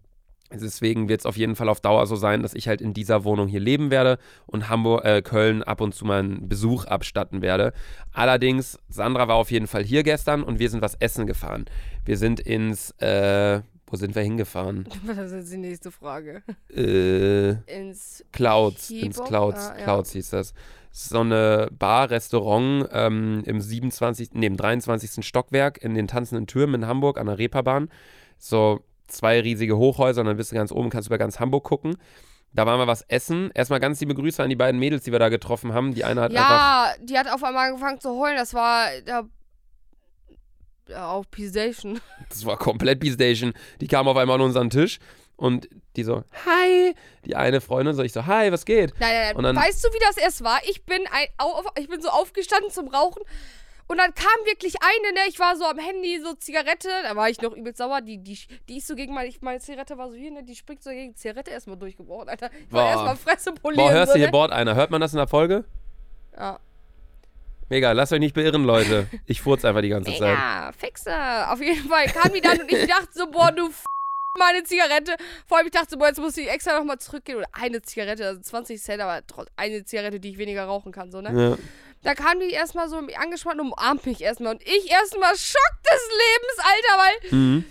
Deswegen wird es auf jeden Fall auf Dauer so sein, dass ich halt in dieser Wohnung hier leben werde und Hamburg, äh, Köln ab und zu mal einen Besuch abstatten werde. Allerdings, Sandra war auf jeden Fall hier gestern und wir sind was essen gefahren. Wir sind ins, äh, wo sind wir hingefahren? (laughs) Das ist die nächste Frage. Äh, Ins Clouds, ins Keybox? Clouds, Ah, ja. Clouds hieß das. So eine Bar, Restaurant ähm, im 27., nee, im 23. Stockwerk in den Tanzenden Türmen in Hamburg an der Reeperbahn. So zwei riesige Hochhäuser und dann bist du ganz oben, kannst über ganz Hamburg gucken. Da waren wir was essen. Erstmal ganz liebe Grüße an die beiden Mädels, die wir da getroffen haben. Die eine hat einfach. Ja, die hat auf einmal angefangen zu heulen. Das war da, ja, auf P-Station. Das war komplett B-Station. Die kam auf einmal an unseren Tisch und die so, hi. Die eine Freundin so, ich so, hi, was geht? Nein, nein, nein. dann- Weißt du, wie das erst war? Ich bin, ein, auf, ich bin so aufgestanden zum Rauchen. Und dann kam wirklich eine, ne? Ich war so am Handy, so Zigarette. Da war ich noch übelst sauer. Die, die, die ist so gegen meine, meine Zigarette war so hier, ne? Die springt so gegen die Zigarette erstmal durchgebrochen, Alter. Ich wollte erstmal Fresse polieren. Boah, hörst so, du hier ne? Bord einer? Hört man das in der Folge? Ja. Mega, lasst euch nicht beirren, Leute. Ich furze einfach die ganze Zeit. Mega, Fixer. Auf jeden Fall kam die dann und ich dachte so, boah, du f meine Zigarette. Vor allem, ich dachte boah, jetzt muss ich extra nochmal zurückgehen. Oder eine Zigarette, also 20 Cent, aber eine Zigarette, die ich weniger rauchen kann, so, ne? Ja. Da kam die erstmal so angespannt und umarmt mich erstmal. Und ich erstmal Schock des Lebens, Alter, weil Mhm.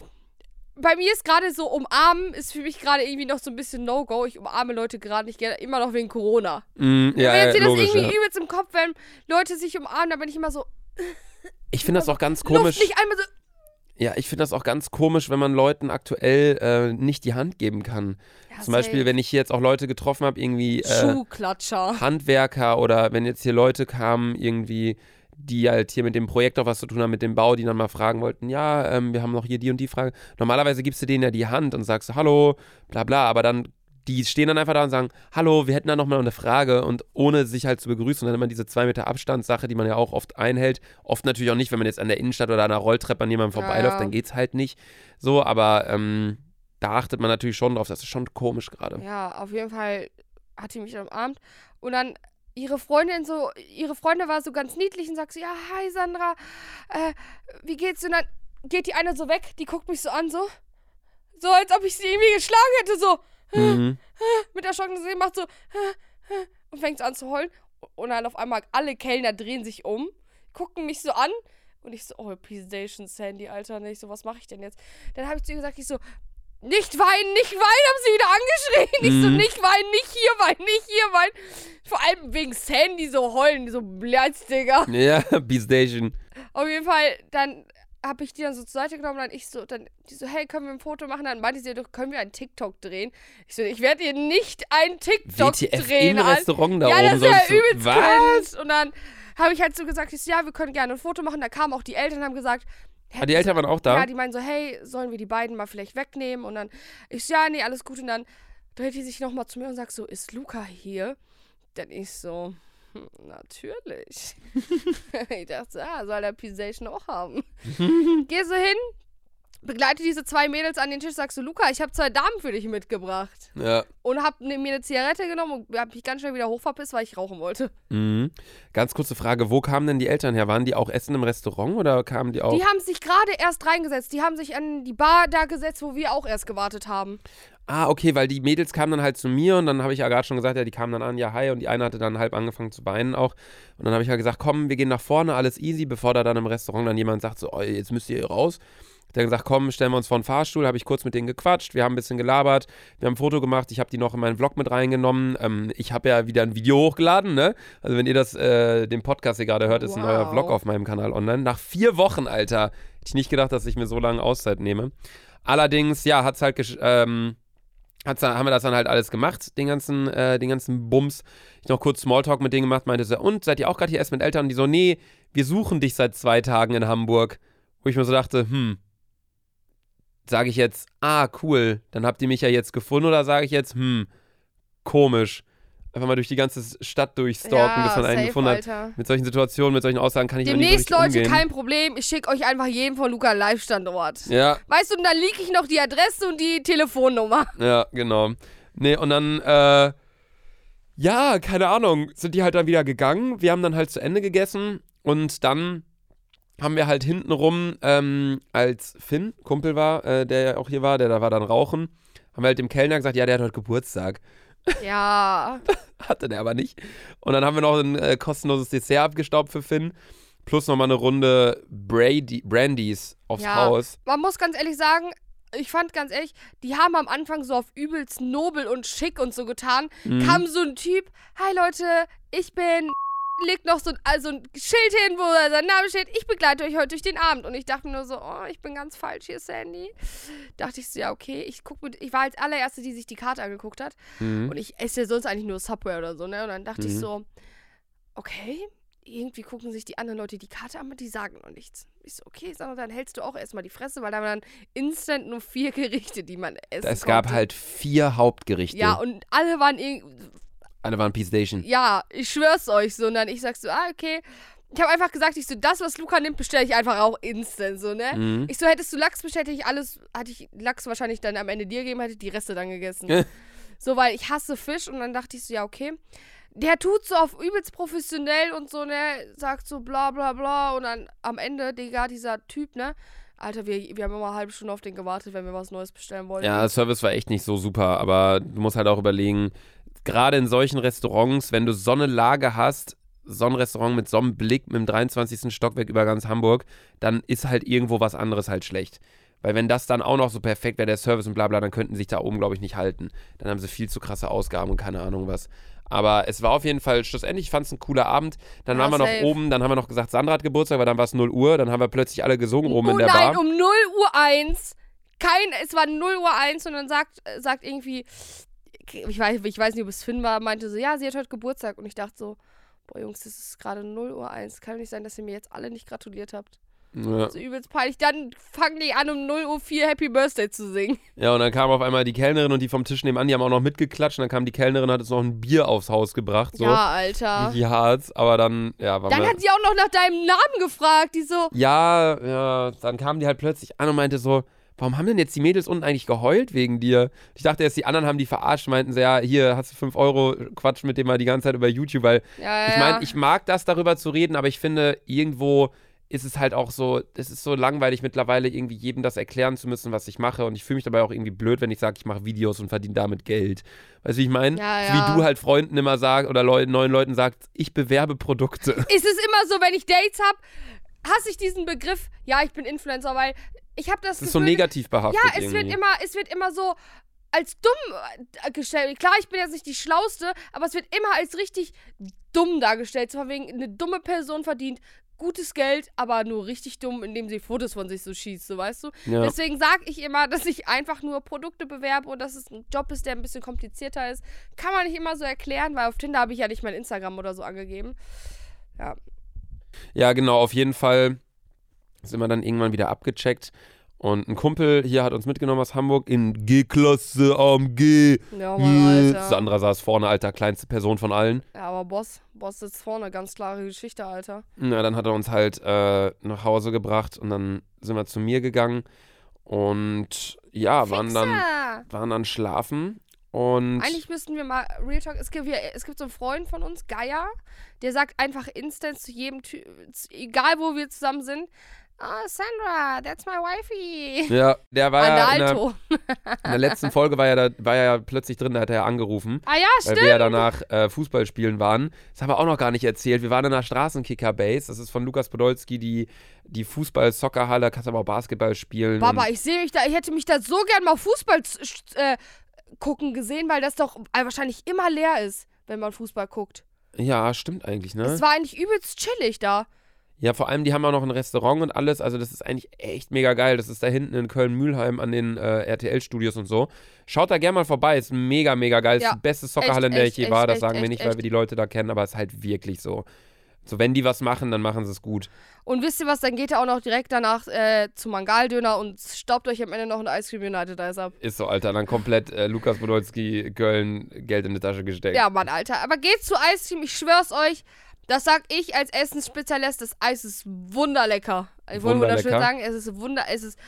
bei mir ist gerade so umarmen, ist für mich gerade irgendwie noch so ein bisschen No-Go. Ich umarme Leute gerade nicht gerne, immer noch wegen Corona. Mhm. Ja, wenn jetzt ja, dir das logisch, irgendwie ja. übelst im Kopf, wenn Leute sich umarmen, dann bin ich immer so, Ich finde das auch ganz Luft komisch. nicht einmal so, Ja, ich finde das auch ganz komisch, wenn man Leuten aktuell äh, nicht die Hand geben kann. Ja, Zum Beispiel, safe. wenn ich hier jetzt auch Leute getroffen habe, irgendwie äh, Schuhklatscher. Handwerker oder wenn jetzt hier Leute kamen, irgendwie, die halt hier mit dem Projekt auch was zu tun haben, mit dem Bau, die dann mal fragen wollten, ja, ähm, wir haben noch hier die und die Frage. Normalerweise gibst du denen ja die Hand und sagst, hallo, bla bla, aber dann, die stehen dann einfach da und sagen, hallo, wir hätten da nochmal eine Frage und ohne sich halt zu begrüßen, dann immer diese zwei Meter Abstandssache, die man ja auch oft einhält. Oft natürlich auch nicht, wenn man jetzt an der Innenstadt oder an einer Rolltreppe an jemandem vorbeiläuft, ja. dann geht's halt nicht so, aber ähm, da achtet man natürlich schon drauf, das ist schon komisch gerade. Ja, auf jeden Fall hat die mich umarmt. Und dann ihre Freundin so, ihre Freundin war so ganz niedlich und sagt so, ja, hi Sandra, äh, wie geht's? Und dann geht die eine so weg, die guckt mich so an, so, so als ob ich sie irgendwie geschlagen hätte, so, Mhm. mit der Schocken gesehen, macht so, und fängt so an zu heulen. Und dann auf einmal alle Kellner drehen sich um, gucken mich so an. Und ich so, oh, P-Station Sandy, Alter. Und ich so, was mache ich denn jetzt? Dann habe ich zu ihr gesagt, ich so, nicht weinen, nicht weinen, haben sie wieder angeschrien. Ich so, Mhm. nicht weinen, nicht hier weinen, nicht hier weinen. Vor allem wegen Sandy so heulen, so Blatz, Digga. Ja, (laughs) B-Station. Auf jeden Fall, dann habe ich die dann so zur Seite genommen und dann ich so, dann die so, hey, können wir ein Foto machen? Dann meinte sie, doch, können wir einen TikTok drehen? Ich so, ich werde ihr nicht einen TikTok WTF drehen. im Restaurant da ja, das oben. ist ja sollst du- übelst Was? cringe. Und dann habe ich halt so gesagt, ich so, ja, wir können gerne ein Foto machen. Da kamen auch die Eltern und haben gesagt, Ah, die Eltern waren auch da? ja, die meinen so, hey, sollen wir die beiden mal vielleicht wegnehmen? Und dann, ich so, ja, nee, alles gut. Und dann dreht die sich nochmal zu mir und sagt so, ist Luca hier? Dann ich so, (laughs) natürlich. (laughs) ich dachte, ah, soll der Pisation auch haben. (laughs) Geh so hin, begleite diese zwei Mädels an den Tisch, sagst so, Luca, ich habe zwei Damen für dich mitgebracht. Ja. Und hab ne, mir eine Zigarette genommen und hab mich ganz schnell wieder hochverpisst, weil ich rauchen wollte. Mhm. Ganz kurze Frage, wo kamen denn die Eltern her? Waren die auch essen im Restaurant oder kamen die auch? Die haben sich gerade erst reingesetzt. Die haben sich an die Bar da gesetzt, wo wir auch erst gewartet haben. Ah, okay, weil die Mädels kamen dann halt zu mir und dann habe ich ja gerade schon gesagt, ja, die kamen dann an, ja, hi, und die eine hatte dann halb angefangen zu weinen auch. Und dann habe ich halt gesagt, komm, wir gehen nach vorne, alles easy, bevor da dann im Restaurant dann jemand sagt, so, oh, jetzt müsst ihr hier raus. Dann gesagt, komm, stellen wir uns vor den Fahrstuhl, habe ich kurz mit denen gequatscht, wir haben ein bisschen gelabert, wir haben ein Foto gemacht, ich habe die noch in meinen Vlog mit reingenommen. Ähm, ich habe ja wieder ein Video hochgeladen, ne? Also wenn ihr das, äh, den Podcast hier gerade hört, ist ein neuer Wow. Vlog auf meinem Kanal online. Nach vier Wochen, Alter, hätte ich nicht gedacht, dass ich mir so lange Auszeit nehme. Allerdings, ja, hat's halt, gesch- ähm, hat's, haben wir das dann halt alles gemacht, den ganzen, äh, den ganzen Bums. Ich noch kurz Smalltalk mit denen gemacht, meinte so, und seid ihr auch gerade hier erst mit Eltern? Und die so, nee, wir suchen dich seit zwei Tagen in Hamburg. Wo ich mir so dachte, hm, sage ich jetzt, ah, cool, dann habt ihr mich ja jetzt gefunden oder sage ich jetzt, hm, komisch. Einfach mal durch die ganze Stadt durchstalken, bis man einen safe, gefunden hat. Alter. Mit solchen Situationen, mit solchen Aussagen kann ich Demnächst, nicht richtig Leute, umgehen. kein Problem. Ich schicke euch einfach jeden von Luca Live-Standort. ja, Weißt du, und dann liege ich noch die Adresse und die Telefonnummer. Ja, genau. Nee, und dann, äh, ja, keine Ahnung, sind die halt dann wieder gegangen. Wir haben dann halt zu Ende gegessen und dann haben wir halt hintenrum, ähm, als Finn, Kumpel war, äh, der ja auch hier war, der da war dann rauchen, haben wir halt dem Kellner gesagt, ja, der hat heute Geburtstag. Ja. (laughs) Hatte der aber nicht. Und dann haben wir noch ein äh, kostenloses Dessert abgestaubt für Finn. Plus nochmal eine Runde Brady, Brandys aufs Ja. Haus. Man muss ganz ehrlich sagen, ich fand ganz ehrlich, die haben am Anfang so auf übelst nobel und schick und so getan. Mhm. Kam so ein Typ, hi Leute, ich bin legt noch so ein, also ein Schild hin, wo sein Name steht, ich begleite euch heute durch den Abend. Und ich dachte mir nur so, oh, ich bin ganz falsch hier, Sandy. Dachte ich so, ja, okay, ich guck mit, ich war als allererste, die sich die Karte angeguckt hat. Mhm. Und ich esse ja sonst eigentlich nur Subway oder so, ne? Und dann dachte ich Mhm. so, okay, irgendwie gucken sich die anderen Leute die Karte an, aber die sagen noch nichts. Ich so, okay, mal, dann hältst du auch erstmal die Fresse, weil da waren dann instant nur vier (laughs) Gerichte, die man essen Es gab konnte. halt vier Hauptgerichte. Ja, und alle waren irgendwie, Alle waren Peace Station. ja, ich schwör's euch so. Und dann ich sag so, ah, okay. Ich habe einfach gesagt, ich so, das, was Luca nimmt, bestelle ich einfach auch instant, so, ne? Mhm. Ich so, hättest du Lachs bestellt, hätte ich alles, hatte ich Lachs wahrscheinlich dann am Ende dir gegeben, hätte ich die Reste dann gegessen. so, weil ich hasse Fisch und dann dachte ich so, ja, okay. Der tut so auf übelst professionell und so, ne, sagt so bla bla bla und dann am Ende, Digga, dieser Typ, ne? Alter, wir, wir haben immer eine halbe Stunde auf den gewartet, wenn wir was Neues bestellen wollten. Ja, der Service war echt nicht so super, aber du musst halt auch überlegen, gerade in solchen Restaurants, wenn du so eine Lage hast, so ein Restaurant mit so einem Blick mit dem 23. Stockwerk über ganz Hamburg, dann ist halt irgendwo was anderes halt schlecht. Weil wenn das dann auch noch so perfekt wäre, der Service und bla bla, dann könnten sich da oben, glaube ich, nicht halten. Dann haben sie viel zu krasse Ausgaben und keine Ahnung was. Aber es war auf jeden Fall, schlussendlich ich fand es ein cooler Abend. Dann Ja, waren wir noch safe. oben, dann haben wir noch gesagt, Sandra hat Geburtstag, weil dann war es 0 Uhr, dann haben wir plötzlich alle gesungen oben oh in der nein, Bar. um 0 Uhr 1. Kein, es war 0 Uhr 1 und dann sagt, sagt irgendwie, ich weiß, ich weiß nicht, ob es Finn war, meinte so, ja, sie hat heute Geburtstag. Und ich dachte so, boah Jungs, das ist gerade 0 Uhr 1. Kann doch nicht sein, dass ihr mir jetzt alle nicht gratuliert habt. Ja. So übelst peinlich. Dann fangen die an, um 0 Uhr 4 Happy Birthday zu singen. Ja, und dann kam auf einmal die Kellnerin und die vom Tisch nebenan, die haben auch noch mitgeklatscht. Und dann kam die Kellnerin, hat uns noch ein Bier aufs Haus gebracht. So. Ja, Alter. Richtig hart, aber dann, ja, war Dann hat sie auch noch nach deinem Namen gefragt. Die so, Ja, ja, dann kam die halt plötzlich an und meinte so, warum haben denn jetzt die Mädels unten eigentlich geheult wegen dir? Ich dachte erst, die anderen haben die verarscht, meinten sie, ja, hier hast du 5 Euro, quatsch mit dem mal die ganze Zeit über YouTube, weil ja, ja. ich meine, ich mag das, darüber zu reden, aber ich finde, irgendwo ist es halt auch so, es ist so langweilig mittlerweile irgendwie jedem das erklären zu müssen, was ich mache und ich fühle mich dabei auch irgendwie blöd, wenn ich sage, ich mache Videos und verdiene damit Geld. Weißt du, wie ich meine? Ja, so ja. wie du halt Freunden immer sagst oder Leu neuen Leuten sagst, ich bewerbe Produkte. ist es immer so, wenn ich Dates habe, hasse ich diesen Begriff, ja, ich bin Influencer, weil ich habe das, Das ist so Gefühl, negativ behaftet Ja, es irgendwie. wird immer, es wird immer so als dumm äh, gestellt. Klar, ich bin jetzt nicht die Schlauste, aber es wird immer als richtig dumm dargestellt. Von wegen, eine dumme Person verdient gutes Geld, aber nur richtig dumm, indem sie Fotos von sich so schießt, so weißt du? Ja. Deswegen sage ich immer, dass ich einfach nur Produkte bewerbe und dass es ein Job ist, der ein bisschen komplizierter ist. Kann man nicht immer so erklären, weil auf Tinder habe ich ja nicht mein Instagram oder so angegeben. Ja. Ja, genau, auf jeden Fall sind wir dann irgendwann wieder abgecheckt. Und ein Kumpel hier hat uns mitgenommen aus Hamburg in G-Klasse AMG. Ja, Mann, Alter. andere saß vorne, Alter, kleinste Person von allen. Ja, aber Boss, Boss sitzt vorne, ganz klare Geschichte, Alter. Na, dann hat er uns halt äh, nach Hause gebracht und dann sind wir zu mir gegangen und ja, waren dann, waren dann schlafen und Eigentlich müssten wir mal Real Talk. Es gibt, es gibt so einen Freund von uns, Gaia, der sagt einfach instant zu jedem Typ, egal wo wir zusammen sind, oh, Sandra, that's my wifey. ja, der war ja in der, in der letzten Folge war ja, da, war er ja plötzlich drin, da hat er ja angerufen. Ah ja, Weil stimmt. wir ja danach äh, Fußball spielen waren. Das haben wir auch noch gar nicht erzählt. Wir waren in der Straßenkicker-Base. Das ist von Lukas Podolski die, die Fußball-Soccerhalle. Kannst aber auch Basketball spielen. Baba, ich sehe mich da, ich hätte mich da so gern mal Fußball äh, gucken gesehen, weil das doch äh, wahrscheinlich immer leer ist, wenn man Fußball guckt. ja, stimmt eigentlich, ne? Es war eigentlich übelst chillig da. Ja, vor allem, die haben auch noch ein Restaurant und alles. Also, das ist eigentlich echt mega geil. Das ist da hinten in Köln-Mühlheim an den äh, RTL-Studios und so. Schaut da gerne mal vorbei. Ist mega, mega geil. Ja, Ist die beste Soccerhalle, in der echt, ich je war. Das echt, sagen wir echt, nicht, weil wir die Leute da kennen, aber es ist halt wirklich so. So, wenn die was machen, dann machen sie es gut. Und wisst ihr was, dann geht er auch noch direkt danach äh, zum Mangaldöner und staubt euch am Ende noch ein Ice Cream United Eis ab. Ist so, Alter. Dann komplett äh, Lukas Podolski, Köln, Geld in die Tasche gesteckt. Ja, Mann, Alter. Aber geht zu Ice Cream, ich schwör's euch. Das sag ich als Essensspezialist. Das Eis ist wunderlecker. Ich wollte wunderschön sagen, es ist wunder, es ist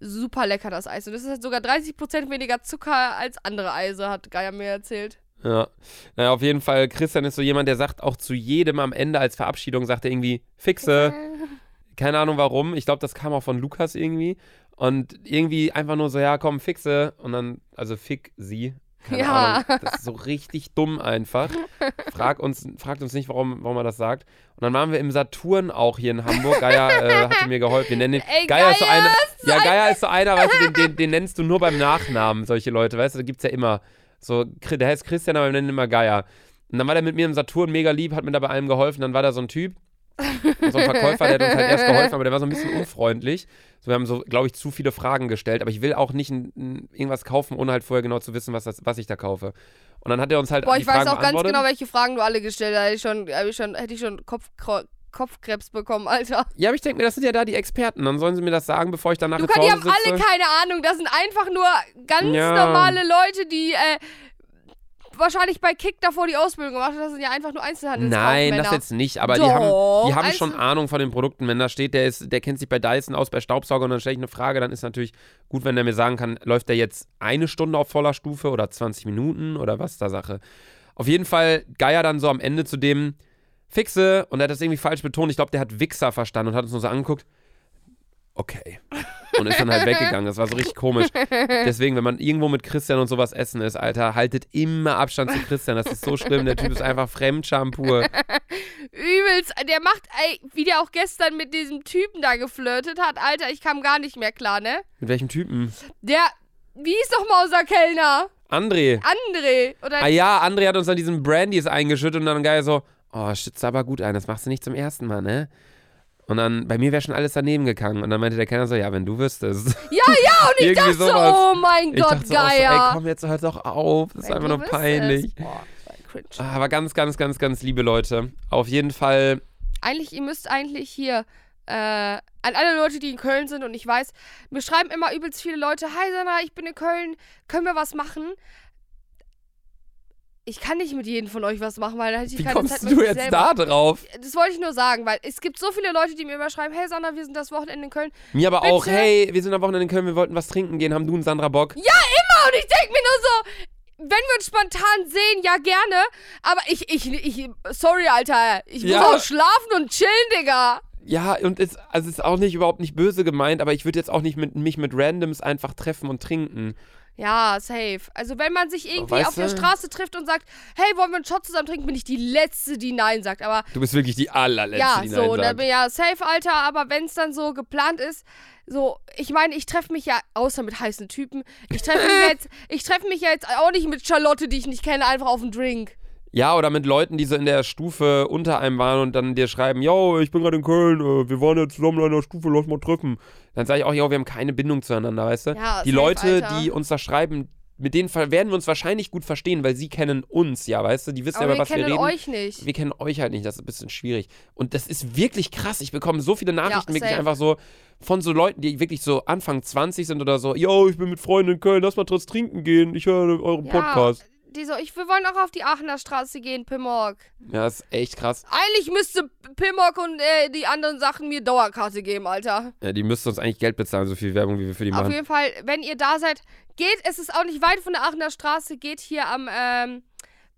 super lecker, das Eis. Und es ist sogar 30% weniger Zucker als andere Eise, hat Gaia mir erzählt. Ja. Naja, auf jeden Fall, Christian ist so jemand, der sagt auch zu jedem am Ende als Verabschiedung, sagt er irgendwie, fixe. (laughs) Keine Ahnung warum. Ich glaube, das kam auch von Lukas irgendwie. Und irgendwie einfach nur so, ja, komm, fixe. Und dann, also fick sie. Keine Ja. Ahnung. Das ist so richtig dumm einfach. Frag uns, fragt uns nicht, warum, warum er das sagt. Und dann waren wir im Saturn auch hier in Hamburg. Geier äh, hatte mir geholfen. Wir nennen ihn. Ey, Geier ist so Geier einer. Ja, Geier ist so einer, weißt du, den, den, den nennst du nur beim Nachnamen, solche Leute, weißt du, da gibt's ja immer. So, der heißt Christian, aber wir nennen ihn immer Geier. Und dann war der mit mir im Saturn mega lieb, hat mir da bei allem geholfen. Dann war da so ein Typ, so ein Verkäufer, der hat uns halt erst (laughs) geholfen, aber der war so ein bisschen unfreundlich. So, wir haben so, glaube ich, zu viele Fragen gestellt, aber ich will auch nicht ein, ein, irgendwas kaufen, ohne halt vorher genau zu wissen, was, das, was ich da kaufe. Und dann hat er uns halt Boah, ich weiß Fragen auch ganz genau, welche Fragen du alle gestellt hast. Hätte ich schon, hätte ich schon, hätte ich schon Kopf, Kopfkrebs bekommen, Alter. Ja, aber ich denke mir, das sind ja da die Experten. Dann sollen sie mir das sagen, bevor ich dann nachher Luca, zu die haben alle sitze. keine Ahnung. Das sind einfach nur ganz Ja. normale Leute, die äh, wahrscheinlich bei Kick davor die Ausbildung gemacht. Das sind ja einfach nur Einzelhandelskaufmänner. Nein, das jetzt nicht, aber die haben, die Doch, haben schon Ahnung von den Produkten. Wenn da steht, der, ist, der kennt sich bei Dyson aus, bei Staubsauger und dann stelle ich eine Frage, dann ist natürlich gut, wenn der mir sagen kann, läuft der jetzt eine Stunde auf voller Stufe oder 20 Minuten oder was ist da Sache. Auf jeden Fall Geier dann so am Ende zu dem Fixe und er hat das irgendwie falsch betont. Ich glaube, der hat Wichser verstanden und hat uns nur so angeguckt. Okay. Und ist dann halt weggegangen. Das war so richtig komisch. Deswegen, wenn man irgendwo mit Christian und sowas essen ist, Alter, haltet immer Abstand zu Christian. Das ist so schlimm. Der Typ ist einfach Fremdscham pur. Übelst. Der macht, ey, wie der auch gestern mit diesem Typen da geflirtet hat. Alter, ich kam gar nicht mehr klar, ne? Mit welchem Typen? Der, wie hieß doch mal unser Kellner? André. André. Oder Ah ja, André hat uns dann diesen Brandys eingeschüttet und dann geil so, oh, schützt aber gut ein, das machst du nicht zum ersten Mal, ne? Und dann, bei mir wäre schon alles daneben gegangen. Und dann meinte der Kellner so, ja, wenn du wüsstest. Ja, ja, und (laughs) ich dachte so, oh mein Ich Gott, so, auch so, Geier. ey, komm jetzt hört doch auf. Das ist Wenn einfach du nur peinlich. Boah, das war. Ah, Aber ganz, ganz, ganz, ganz liebe Leute. Auf jeden Fall, Eigentlich, ihr müsst eigentlich hier äh, an alle Leute, die in Köln sind und ich weiß, mir schreiben immer übelst viele Leute, hi Sana, ich bin in Köln, können wir was machen? Ich kann nicht mit jedem von euch was machen, weil da hätte ich wie keine kommst Zeit du jetzt selber. da drauf? Das wollte ich nur sagen, weil es gibt so viele Leute, die mir immer schreiben, hey Sandra, wir sind das Wochenende in Köln. Mir aber auch, Bitte? hey, wir sind am Wochenende in Köln, wir wollten was trinken gehen, haben du und Sandra Bock? Ja, immer! Und ich denke mir nur so, wenn wir uns spontan sehen, ja gerne. Aber ich, ich, ich, sorry, Alter. Ich muss Ja. auch schlafen und chillen, Digga. Ja, und es, also es ist auch nicht überhaupt nicht böse gemeint, aber ich würde jetzt auch nicht mit, mich mit Randoms einfach treffen und trinken. Ja, safe. Also wenn man sich irgendwie weißt auf der? Straße trifft und sagt, hey, wollen wir einen Shot zusammen trinken, bin ich die Letzte, die Nein sagt. Aber Du bist wirklich die allerletzte, ja, die so, Nein dann sagt. ich ja safe, Alter. Aber wenn es dann so geplant ist, so, ich meine, ich treffe mich ja, außer mit heißen Typen, ich treffe mich (laughs) jetzt, ich treffe mich ja jetzt auch nicht mit Charlotte, die ich nicht kenne, einfach auf einen Drink. Ja, oder mit Leuten, die so in der Stufe unter einem waren und dann dir schreiben, yo, ich bin gerade in Köln, äh, wir waren jetzt zusammen in einer Stufe, lass mal treffen. Dann sage ich auch, yo, wir haben keine Bindung zueinander, weißt du? Ja, die safe, Leute, Alter. die uns da schreiben, mit denen werden wir uns wahrscheinlich gut verstehen, weil sie kennen uns, ja, weißt du? Die wissen Aber ja, wir über was wir kennen reden. euch nicht. Wir kennen euch halt nicht, das ist ein bisschen schwierig. Und das ist wirklich krass. Ich bekomme so viele Nachrichten, wirklich safe. einfach so von so Leuten, die wirklich so Anfang 20 sind oder so, yo, ich bin mit Freunden in Köln, lass mal trotz trinken gehen, ich höre euren Ja, Podcast. Die so, ich, wir wollen auch auf die Aachener Straße gehen, Pimmock. Ja, das ist echt krass. Eigentlich müsste Pimmock und äh, die anderen Sachen mir Dauerkarte geben, Alter. Ja, die müssten uns eigentlich Geld bezahlen, so viel Werbung, wie wir für die Auf machen. jeden Fall, wenn ihr da seid, geht, es ist auch nicht weit von der Aachener Straße, geht hier am ähm,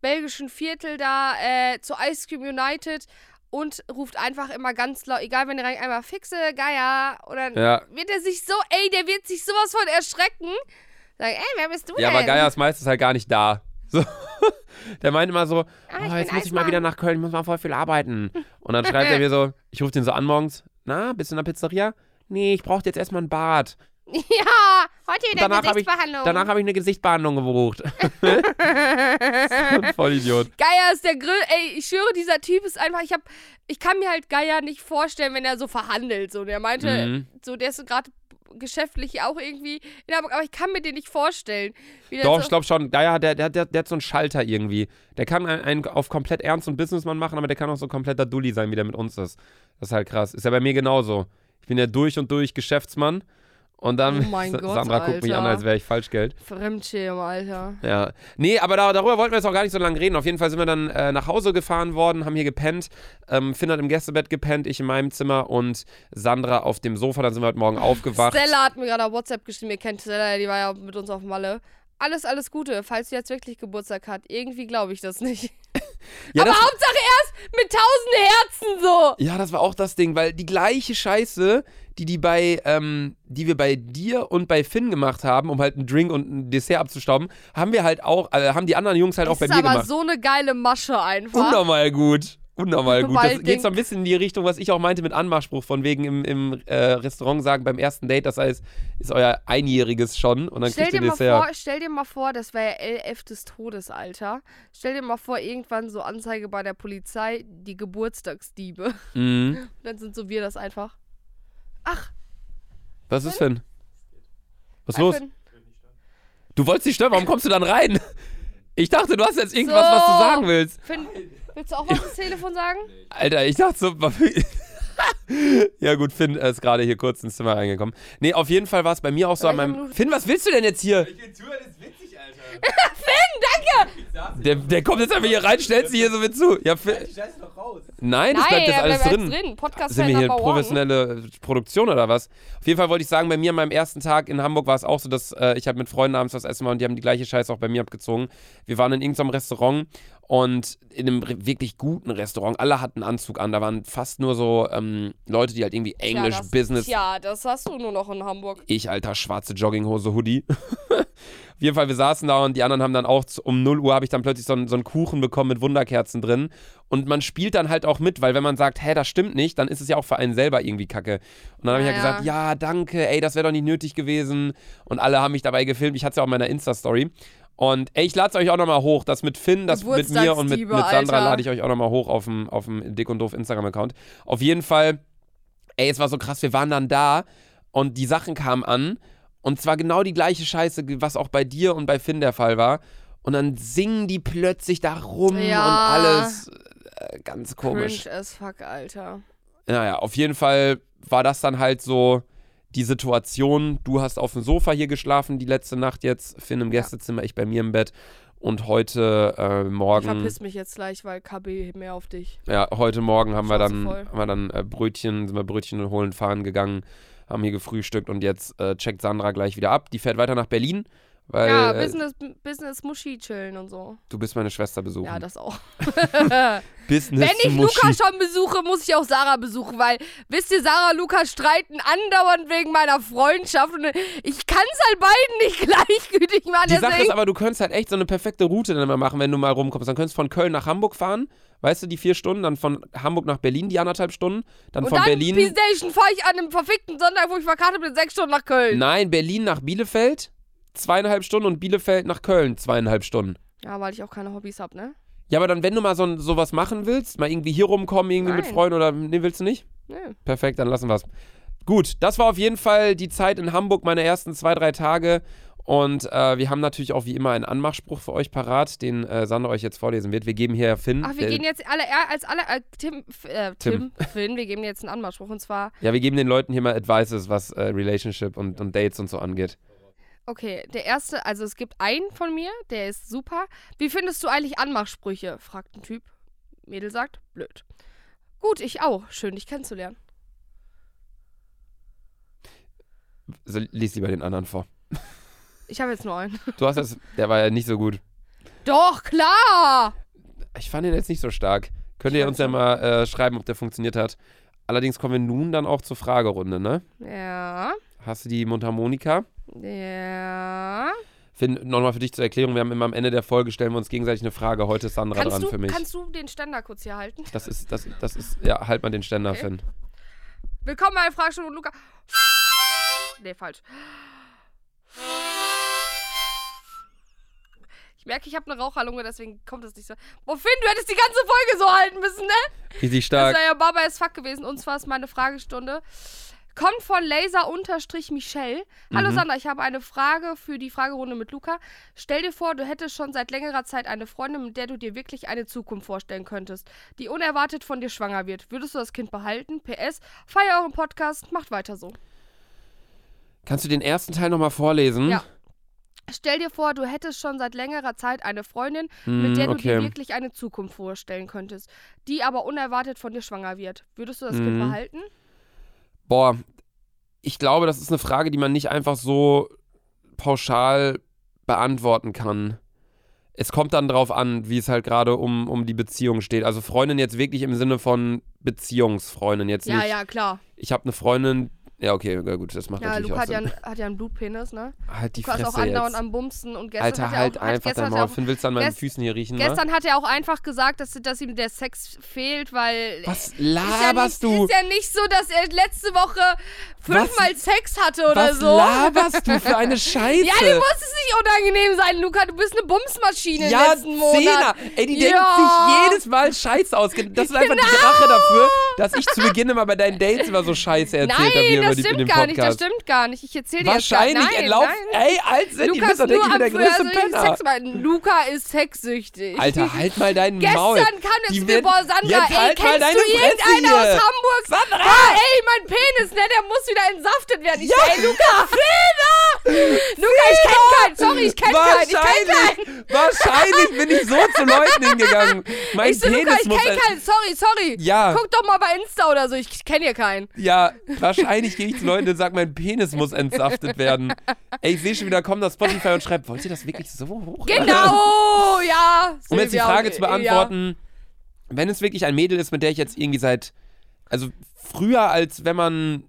belgischen Viertel da äh, zu Ice Cream United und ruft einfach immer ganz laut, egal wenn ihr rein einmal fixe Geier oder Ja. wird er sich so, ey, der wird sich sowas von erschrecken. Sagen, ey, wer bist du Ja, denn? aber Geier ist meistens halt gar nicht da. So. (laughs) Der meint immer so, Ah, oh, jetzt muss ich mal wieder nach Köln, ich muss mal voll viel arbeiten. Und dann schreibt er mir so, ich rufe den so an morgens, na, bist du in der Pizzeria? Nee, ich brauche jetzt erstmal ein Bad. (laughs) Ja, heute wieder Danach habe ich, Gesichtsbehandlung. danach hab ich eine Gesichtsbehandlung gebucht. (laughs) Voll Idiot. Geier ist der Grill. Ey, ich schwöre, dieser Typ ist einfach. Ich hab, ich kann mir halt Geier nicht vorstellen, wenn er so verhandelt. So, der meinte, Mhm. so, der ist gerade geschäftlich auch irgendwie in Hamburg, aber ich kann mir den nicht vorstellen. Doch, so, ich glaube schon. Geier, der, der, der, der hat so einen Schalter irgendwie. Der kann einen, auf komplett ernst und Businessmann machen, aber der kann auch so kompletter Dulli sein, wie der mit uns ist. Das ist halt krass. Ist ja bei mir genauso. Ich bin ja durch und durch Geschäftsmann. Und dann, Oh mein Gott, Sandra guckt mich an, Alter. als wäre ich Falschgeld. Fremdschirm, Alter. Ja. Nee, aber da, darüber wollten wir jetzt auch gar nicht so lange reden. Auf jeden Fall sind wir dann äh, nach Hause gefahren worden, haben hier gepennt. Ähm, Finn hat im Gästebett gepennt, ich in meinem Zimmer und Sandra auf dem Sofa. Dann sind wir heute Morgen aufgewacht. Stella hat mir gerade auf WhatsApp geschrieben, ihr kennt Stella, die war ja mit uns auf Malle. Alles, alles Gute, falls sie jetzt wirklich Geburtstag hat. Irgendwie glaube ich das nicht. (laughs) Ja, aber das, Hauptsache erst mit tausend Herzen so. ja, das war auch das Ding, weil die gleiche Scheiße, die, die, bei, ähm, die wir bei dir und bei Finn gemacht haben, um halt einen Drink und ein Dessert abzustauben, haben wir halt auch, äh, haben die anderen Jungs halt auch Das bei ist mir aber gemacht. so eine geile Masche einfach. Unnormal gut. Unnormal gut. Das geht so ein bisschen in die Richtung, was ich auch meinte mit Anmachspruch, von wegen im, im äh, Restaurant sagen beim ersten Date, das heißt, ist euer Einjähriges schon und dann Stell kriegt dir, ihr mal Dessert. vor, stell dir mal vor, das wäre ja elf des Todes, Alter. Stell dir mal vor, irgendwann so Anzeige bei der Polizei, die Geburtstagsdiebe. Mhm. (laughs) Und dann sind so wir das einfach. Ach, Was ist Finn? Was ist los? Finn. Du wolltest nicht stören, warum kommst du dann rein? Ich dachte, du hast jetzt irgendwas, So. was du sagen willst. Finn, willst du auch was (laughs) ins Telefon sagen? Alter, ich dachte so. (laughs) ja, gut, Finn ist gerade hier kurz ins Zimmer reingekommen. Nee, auf jeden Fall war es bei mir auch so an Welche meinem. Finn, was willst du denn jetzt hier? Ich will zuhören, das ist witzig, Alter. (laughs) Der, der kommt jetzt einfach hier rein, stellt sich hier so mit zu. Ja, raus. nein, das bleibt jetzt alles drin. drin. Podcast Sind wir hier professionelle Produktion oder was? Auf jeden Fall wollte ich sagen, bei mir an meinem ersten Tag in Hamburg war es auch so, dass äh, ich halt mit Freunden abends was essen war und die haben die gleiche Scheiße auch bei mir abgezogen. Wir waren in irgendeinem Restaurant und in einem wirklich guten Restaurant. Alle hatten einen Anzug an. Da waren fast nur so ähm, Leute, die halt irgendwie Englisch, ja, das, Business. Ja, das hast du nur noch in Hamburg. Ich, alter, schwarze Jogginghose, Hoodie. (laughs) Auf jeden Fall, wir saßen da und die anderen haben dann auch um 0 Uhr habe ich dann plötzlich so einen, so einen Kuchen bekommen mit Wunderkerzen drin. Und man spielt dann halt auch mit, weil wenn man sagt, hä, das stimmt nicht, dann ist es ja auch für einen selber irgendwie kacke. Und dann habe ich ja Ja, gesagt, ja, danke, ey, das wäre doch nicht nötig gewesen. Und alle haben mich dabei gefilmt. Ich hatte es ja auch in meiner Insta-Story. Und ey, ich lade es euch auch nochmal hoch. Das mit Finn, das mit mir und mit, mit Sandra lade ich euch auch nochmal hoch auf dem, auf dem Dick und Doof Instagram-Account. Auf jeden Fall, ey, es war so krass, wir waren dann da und die Sachen kamen an. Und zwar genau die gleiche Scheiße, was auch bei dir und bei Finn der Fall war. Und dann singen die plötzlich da rum Ja. und alles. Äh, ganz komisch. Cringe as fuck, Alter. Naja, auf jeden Fall war das dann halt so die Situation. Du hast auf dem Sofa hier geschlafen die letzte Nacht jetzt, Finn im Gästezimmer, ich bei mir im Bett. Und heute äh, Ich Morgen, verpiss mich jetzt gleich, weil KB mehr auf dich. ja, heute Morgen haben wir dann, voll. haben wir dann äh, Brötchen, sind wir Brötchen holen, fahren gegangen, haben hier gefrühstückt und jetzt äh, checkt Sandra gleich wieder ab. Die fährt weiter nach Berlin, weil ja, äh, Business, Business Muschi chillen und so. du bist meine Schwester besuchen. Ja, das auch. (laughs) (laughs) Business Wenn ich Muschi. Luca schon besuche, muss ich auch Sarah besuchen, weil, wisst ihr, Sarah und Luca streiten andauernd wegen meiner Freundschaft und ich kann es halt beiden nicht (laughs) gleichgültig machen. Die Sache ist aber, du könntest halt echt so eine perfekte Route dann mal machen, wenn du mal rumkommst. Dann könntest du von Köln nach Hamburg fahren, weißt du, die vier Stunden, dann von Hamburg nach Berlin die anderthalb Stunden, dann und von dann Berlin. P-Station fahre ich an einem verfickten Sonntag, wo ich verkarte bin, sechs Stunden nach Köln. Nein, Berlin nach Bielefeld, zweieinhalb Stunden und Bielefeld nach Köln, zweieinhalb Stunden. Ja, weil ich auch keine Hobbys hab, ne? Ja, aber dann, wenn du mal so, sowas machen willst, mal irgendwie hier rumkommen, irgendwie mit Nein. Freunden oder. Nee, willst du nicht? Nö. Perfekt, dann lassen wir's. Gut, das war auf jeden Fall die Zeit in Hamburg, meine ersten zwei, drei Tage. Und äh, wir haben natürlich auch wie immer einen Anmachspruch für euch parat, den äh, Sandra euch jetzt vorlesen wird. Wir geben hier Finn. Ach, wir der- gehen jetzt alle, er- als alle, äh, Tim, äh, Tim. Tim, Finn, wir geben jetzt einen Anmachspruch und zwar, ja, wir geben den Leuten hier mal Advices, was äh, Relationship und, und Dates und so angeht. okay, der erste, also es gibt einen von mir, der ist super. Wie findest du eigentlich Anmachsprüche? fragt ein Typ. Mädel sagt, blöd. Gut, ich auch. Schön, dich kennenzulernen. So, lies lieber den anderen vor. Ich habe jetzt nur einen. Du hast das, der war ja nicht so gut. Doch, klar! Ich fand den jetzt nicht so stark. Könnt ihr uns ja mal äh, schreiben, ob der funktioniert hat. Allerdings kommen wir nun dann auch zur Fragerunde, ne? Ja, Hast du die Mundharmonika? ja. Finn, nochmal für dich zur Erklärung, wir haben immer am Ende der Folge, stellen wir uns gegenseitig eine Frage. Heute ist Sandra Kannst dran du, für mich. kannst du den Ständer kurz hier halten? Das ist, das, das ist, ja, halt mal den Ständer, Okay. Finn. Willkommen bei Fragestunde und Luca. Nee, falsch. Ich merke, ich habe eine Raucherlunge, deswegen kommt es nicht so. Boah, Finn, du hättest die ganze Folge so halten müssen, ne? Richtig Das stark. wäre ja Baba ist Fuck gewesen. Und zwar ist meine Fragestunde. Kommt von Laser-Michelle. Hallo Mhm. Sandra, ich habe eine Frage für die Fragerunde mit Luca. Stell dir vor, du hättest schon seit längerer Zeit eine Freundin, mit der du dir wirklich eine Zukunft vorstellen könntest, die unerwartet von dir schwanger wird. Würdest du das Kind behalten? PS, feier euren Podcast, macht weiter so. Kannst du den ersten Teil nochmal vorlesen? Ja. Stell dir vor, du hättest schon seit längerer Zeit eine Freundin, Hm, mit der du dir okay. wirklich eine Zukunft vorstellen könntest, die aber unerwartet von dir schwanger wird. Würdest du das Kind Mhm. behalten? Boah, ich glaube, das ist eine Frage, die man nicht einfach so pauschal beantworten kann. Es kommt dann drauf an, wie es halt gerade um, um die Beziehung steht. Also Freundin jetzt wirklich im Sinne von Beziehungsfreundin. Jetzt Ja, nicht, ja, klar. ich habe eine Freundin, ja okay, ja, gut, das macht Ja, natürlich Luca auch hat ja, Sinn. einen, hat ja einen Blutpenis, ne? halt die ist Fresse auch andauernd jetzt. am Bumsen und gestern Alter, hat er halt auch, einfach dein Maul. Finn, willst du an meinen gest- Füßen hier riechen, wa? Gestern hat er auch einfach gesagt, dass, dass ihm der Sex fehlt, weil Was ist ja, laberst nicht, du? ist ja nicht so, dass er letzte Woche fünfmal Sex hatte oder Was so. laberst du für eine (laughs) Scheiße? Ja, dir muss es nicht unangenehm sein, Luca. Du bist eine Bumsmaschine Ja, letzten Monat. Zehner. Ey, die denkt Ja. sich jedes Mal Scheiße aus. Das ist einfach die Rache dafür, dass ich zu Beginn immer bei deinen Dates immer so Scheiße erzählt habe das die, in stimmt dem gar nicht, das Podcast. stimmt gar nicht. Ich erzähle dir Wahrscheinlich, jetzt gar, lauft, nein. ey, alt sind die Lukas Wisser, denke ich, nur bin der am größte also Penner. Luca ist sexsüchtig. Alter, halt mal deinen (laughs) Gestern Maul. kam das boah, Sandra, Jetzt ey, halt mal kennst deine du hier. aus Hamburg? Sandra! Ah, ey, mein Penis, ne, der muss wieder entsaftet werden. Ich Ja. so, ey, Luca, Luca, ich kenn keinen, sorry, ich kenn keinen, ich kenn keinen. Wahrscheinlich, wahrscheinlich bin ich so zu Leuten hingegangen. (laughs) Mein Ich so, Penis Luca, ich kenn keinen, sorry, sorry. Ja. Guck doch mal bei Insta oder so, ich kenn hier keinen. Ja, wahrscheinlich gehe ich zu Leuten und sage, mein Penis muss entsaftet werden. Ey, ich sehe schon wieder, kommt das Spotify und schreibt, wollt ihr das wirklich so hoch? Genau, ja. (laughs) Um jetzt die Frage zu beantworten, wenn es wirklich ein Mädel ist, mit der ich jetzt irgendwie seit, also früher als wenn man,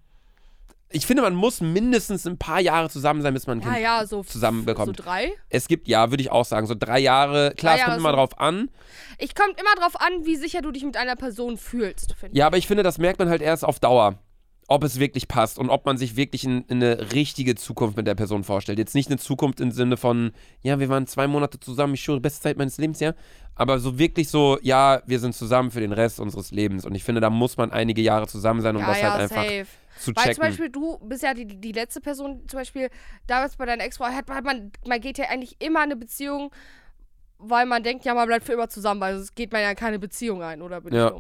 ich finde, man muss mindestens ein paar Jahre zusammen sein, bis man ein Ja, Kind ja, ja so zusammenbekommt. So drei. Es gibt, ja, würde ich auch sagen, so drei Jahre, klar, Drei es kommt Jahre immer so- drauf an. Ich kommt immer drauf an, wie sicher du dich mit einer Person fühlst, finde Ja, aber ich finde, das merkt man halt erst auf Dauer. Ob es wirklich passt und ob man sich wirklich in, in eine richtige Zukunft mit der Person vorstellt. Jetzt nicht eine Zukunft im Sinne von, ja, wir waren zwei Monate zusammen, ich schwöre, beste Zeit meines Lebens, ja. Aber so wirklich so, ja, wir sind zusammen für den Rest unseres Lebens. Und ich finde, da muss man einige Jahre zusammen sein, um Ja, das ja, halt einfach safe. zu Weil checken. zum Beispiel du bist ja die, die letzte Person, zum Beispiel damals bei deiner Ex-Frau, hat, hat man, man geht ja eigentlich immer in eine Beziehung, weil man denkt, ja, man bleibt für immer zusammen, weil es geht man ja in keine Beziehung ein, oder bin Ja.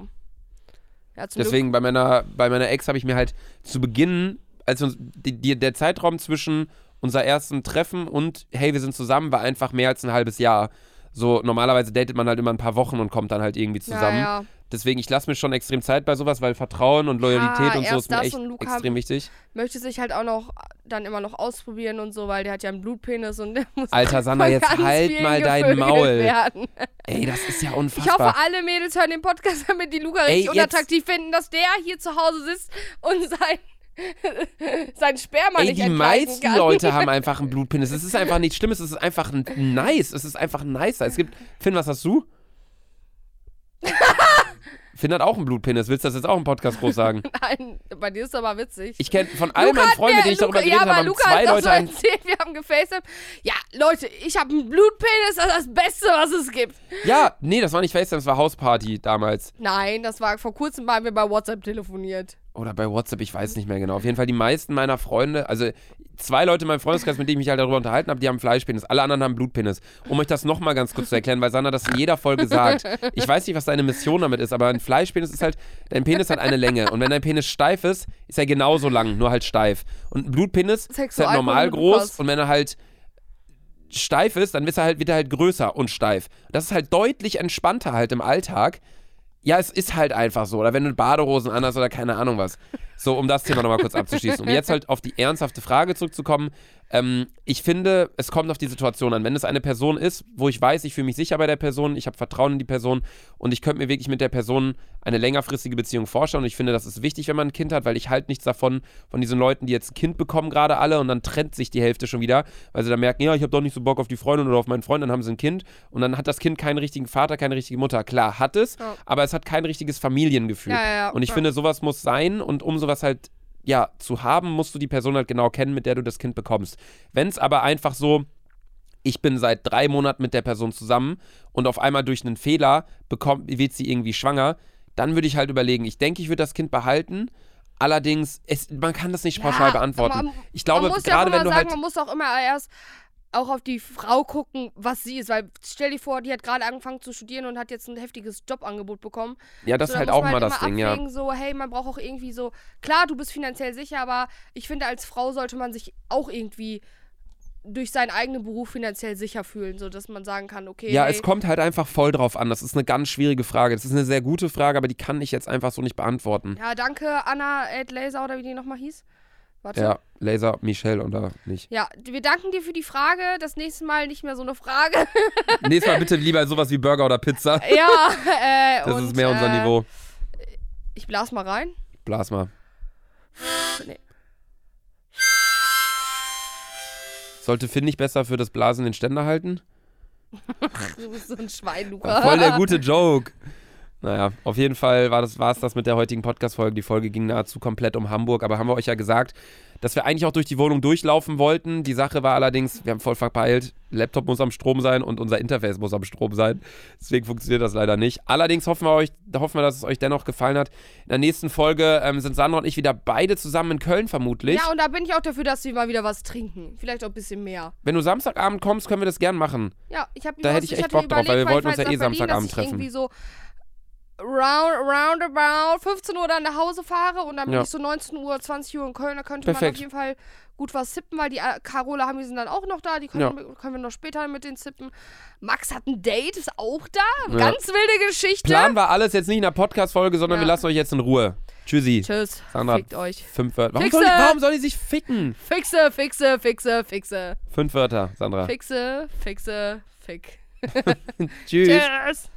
Ja, Deswegen bei meiner, bei meiner Ex habe ich mir halt zu Beginn, als uns, die, die, der Zeitraum zwischen unser ersten Treffen und hey, wir sind zusammen, war einfach mehr als ein halbes Jahr. So, normalerweise datet man halt immer ein paar Wochen und kommt dann halt irgendwie zusammen. Ja, ja. Deswegen, ich lasse mir schon extrem Zeit bei sowas, weil Vertrauen und Loyalität Ja, und so ist mir echt extrem wichtig. Möchte sich halt auch noch dann immer noch ausprobieren und so, weil der hat ja einen Blutpenis und der muss Alter, (laughs) von jetzt halt mal dein Maul. Werden. Ey, das ist ja Ich unfassbar. hoffe, alle Mädels hören den Podcast, (laughs) damit die Luca Ey, richtig jetzt- unattraktiv finden, dass der hier zu Hause sitzt und sein, (laughs) sein Sperma Ey, nicht die meisten kann. Leute haben einfach einen Blutpenis. Es ist einfach nichts Schlimmes, es ist einfach nice. Es ist einfach nicer. Es gibt. Finn, was hast du? Finn hat auch einen Blutpenis. Willst du das jetzt auch im Podcast groß sagen? (laughs) Nein, bei dir ist aber witzig. Ich kenne von all Luca meinen Freunden, mir- denen ich darüber geredet ja, habe, haben Luca zwei hat Leute so einen. erzählt, wir haben gefacetimed. Ja, Leute, ich habe einen Blutpenis, das ist das Beste, was es gibt. Ja, nee, das war nicht FaceTime, das war Hausparty damals. Nein, das war vor kurzem, haben wir bei WhatsApp telefoniert. Oder bei WhatsApp, ich weiß nicht mehr genau. Auf jeden Fall die meisten meiner Freunde, also zwei Leute in meinem Freundeskreis, mit denen ich mich halt darüber unterhalten habe, die haben Fleischpenis. Alle anderen haben Blutpenis. Um euch das nochmal ganz kurz zu erklären, weil Sandra das in jeder Folge sagt. Ich weiß nicht, was deine Mission damit ist, aber ein Fleischpenis ist halt, dein Penis hat eine Länge. Und wenn dein Penis steif ist, ist er genauso lang, nur halt steif. Und ein Blutpenis ist halt normal groß und wenn er halt steif ist, dann ist er halt, wird er halt größer und steif. Das ist halt deutlich entspannter halt im Alltag. Ja, es ist halt einfach so. Oder wenn du Badehosen anhast oder keine Ahnung was. So, um das Thema nochmal kurz abzuschließen. Um jetzt halt auf die ernsthafte Frage zurückzukommen. Ähm, ich finde, es kommt auf die Situation an. Wenn es eine Person ist, wo ich weiß, ich fühle mich sicher bei der Person, ich habe Vertrauen in die Person und ich könnte mir wirklich mit der Person eine längerfristige Beziehung vorstellen. Und ich finde, das ist wichtig, wenn man ein Kind hat, weil ich halt nichts davon, von diesen Leuten, die jetzt ein Kind bekommen, gerade alle, und dann trennt sich die Hälfte schon wieder, weil sie dann merken, ja, ich habe doch nicht so Bock auf die Freundin oder auf meinen Freund, dann haben sie ein Kind und dann hat das Kind keinen richtigen Vater, keine richtige Mutter. Klar, hat es, Ja. aber es hat kein richtiges Familiengefühl. Ja, ja. Und ich finde, sowas muss sein und um sowas halt, ja, zu haben, musst du die Person halt genau kennen, mit der du das Kind bekommst. Wenn es aber einfach so, ich bin seit drei Monaten mit der Person zusammen und auf einmal durch einen Fehler bekommt, wird sie irgendwie schwanger, dann würde ich halt überlegen, ich denke, ich würde das Kind behalten. Allerdings, es, man kann das nicht pauschal Ja, beantworten. man- ich glaube, man muss ja auch gerade immer wenn du sagen, halt. man muss auch immer erst auch auf die Frau gucken, was sie ist. Weil stell dir vor, die hat gerade angefangen zu studieren und hat jetzt ein heftiges Jobangebot bekommen. Ja, das so, ist halt auch man mal das Ding, ja. so, hey, man braucht auch irgendwie so, klar, du bist finanziell sicher, aber ich finde, als Frau sollte man sich auch irgendwie durch seinen eigenen Beruf finanziell sicher fühlen, so dass man sagen kann, okay, Ja, hey, es kommt halt einfach voll drauf an. Das ist eine ganz schwierige Frage. Das ist eine sehr gute Frage, aber die kann ich jetzt einfach so nicht beantworten. ja, danke Anna Ed Laser oder wie die nochmal hieß. Warte. Ja, Laser, Michelle oder nicht. Ja, wir danken dir für die Frage. Das nächste Mal nicht mehr so eine Frage. (laughs) Nächstes Mal bitte lieber sowas wie Burger oder Pizza. (laughs) ja, äh, Das und, ist mehr unser äh, Niveau. Ich blas mal rein. Blas mal. Nee. Sollte Finn nicht besser für das Blasen den Ständer halten? (laughs) Du bist so ein Schwein, Luca. voll der gute Joke. Naja, auf jeden Fall war das, war es das mit der heutigen Podcast-Folge. Die Folge ging nahezu komplett um Hamburg, aber haben wir euch ja gesagt, dass wir eigentlich auch durch die Wohnung durchlaufen wollten. Die Sache war allerdings, wir haben voll verpeilt, Laptop muss am Strom sein und unser Interface muss am Strom sein. Deswegen funktioniert das leider nicht. Allerdings hoffen wir, euch, hoffen wir dass es euch dennoch gefallen hat. In der nächsten Folge ähm, sind Sandra und ich wieder beide zusammen in Köln vermutlich. Ja, und da bin ich auch dafür, dass wir mal wieder was trinken. Vielleicht auch ein bisschen mehr. Wenn du Samstagabend kommst, können wir das gern machen. Ja, ich habe Da hätte ich echt Bock drauf, weil wir wollten uns ja eh Samstagabend treffen. irgendwie so round, roundabout 15 Uhr dann nach Hause fahre und dann bin Ja. ich so 19 Uhr, 20 Uhr in Köln. Da könnte Perfekt. man auf jeden Fall gut was sippen, weil die äh, Carola haben, die sind dann auch noch da. Die können, Ja. wir- können wir noch später mit denen sippen. Max hat ein Date, ist auch da. Ganz wilde Geschichte. Plan war alles jetzt nicht in der Podcast-Folge, sondern wir lassen euch jetzt in Ruhe. Tschüssi. Tschüss. Sandra. Fickt euch. Fünf Wörter. Warum Fixe! soll, die, warum soll die sich ficken? Fixe, fixe, fixe, fixe. Fünf Wörter, Sandra. Fixe, fixe, fick. (laughs) (laughs) Tschüss. Tschüss.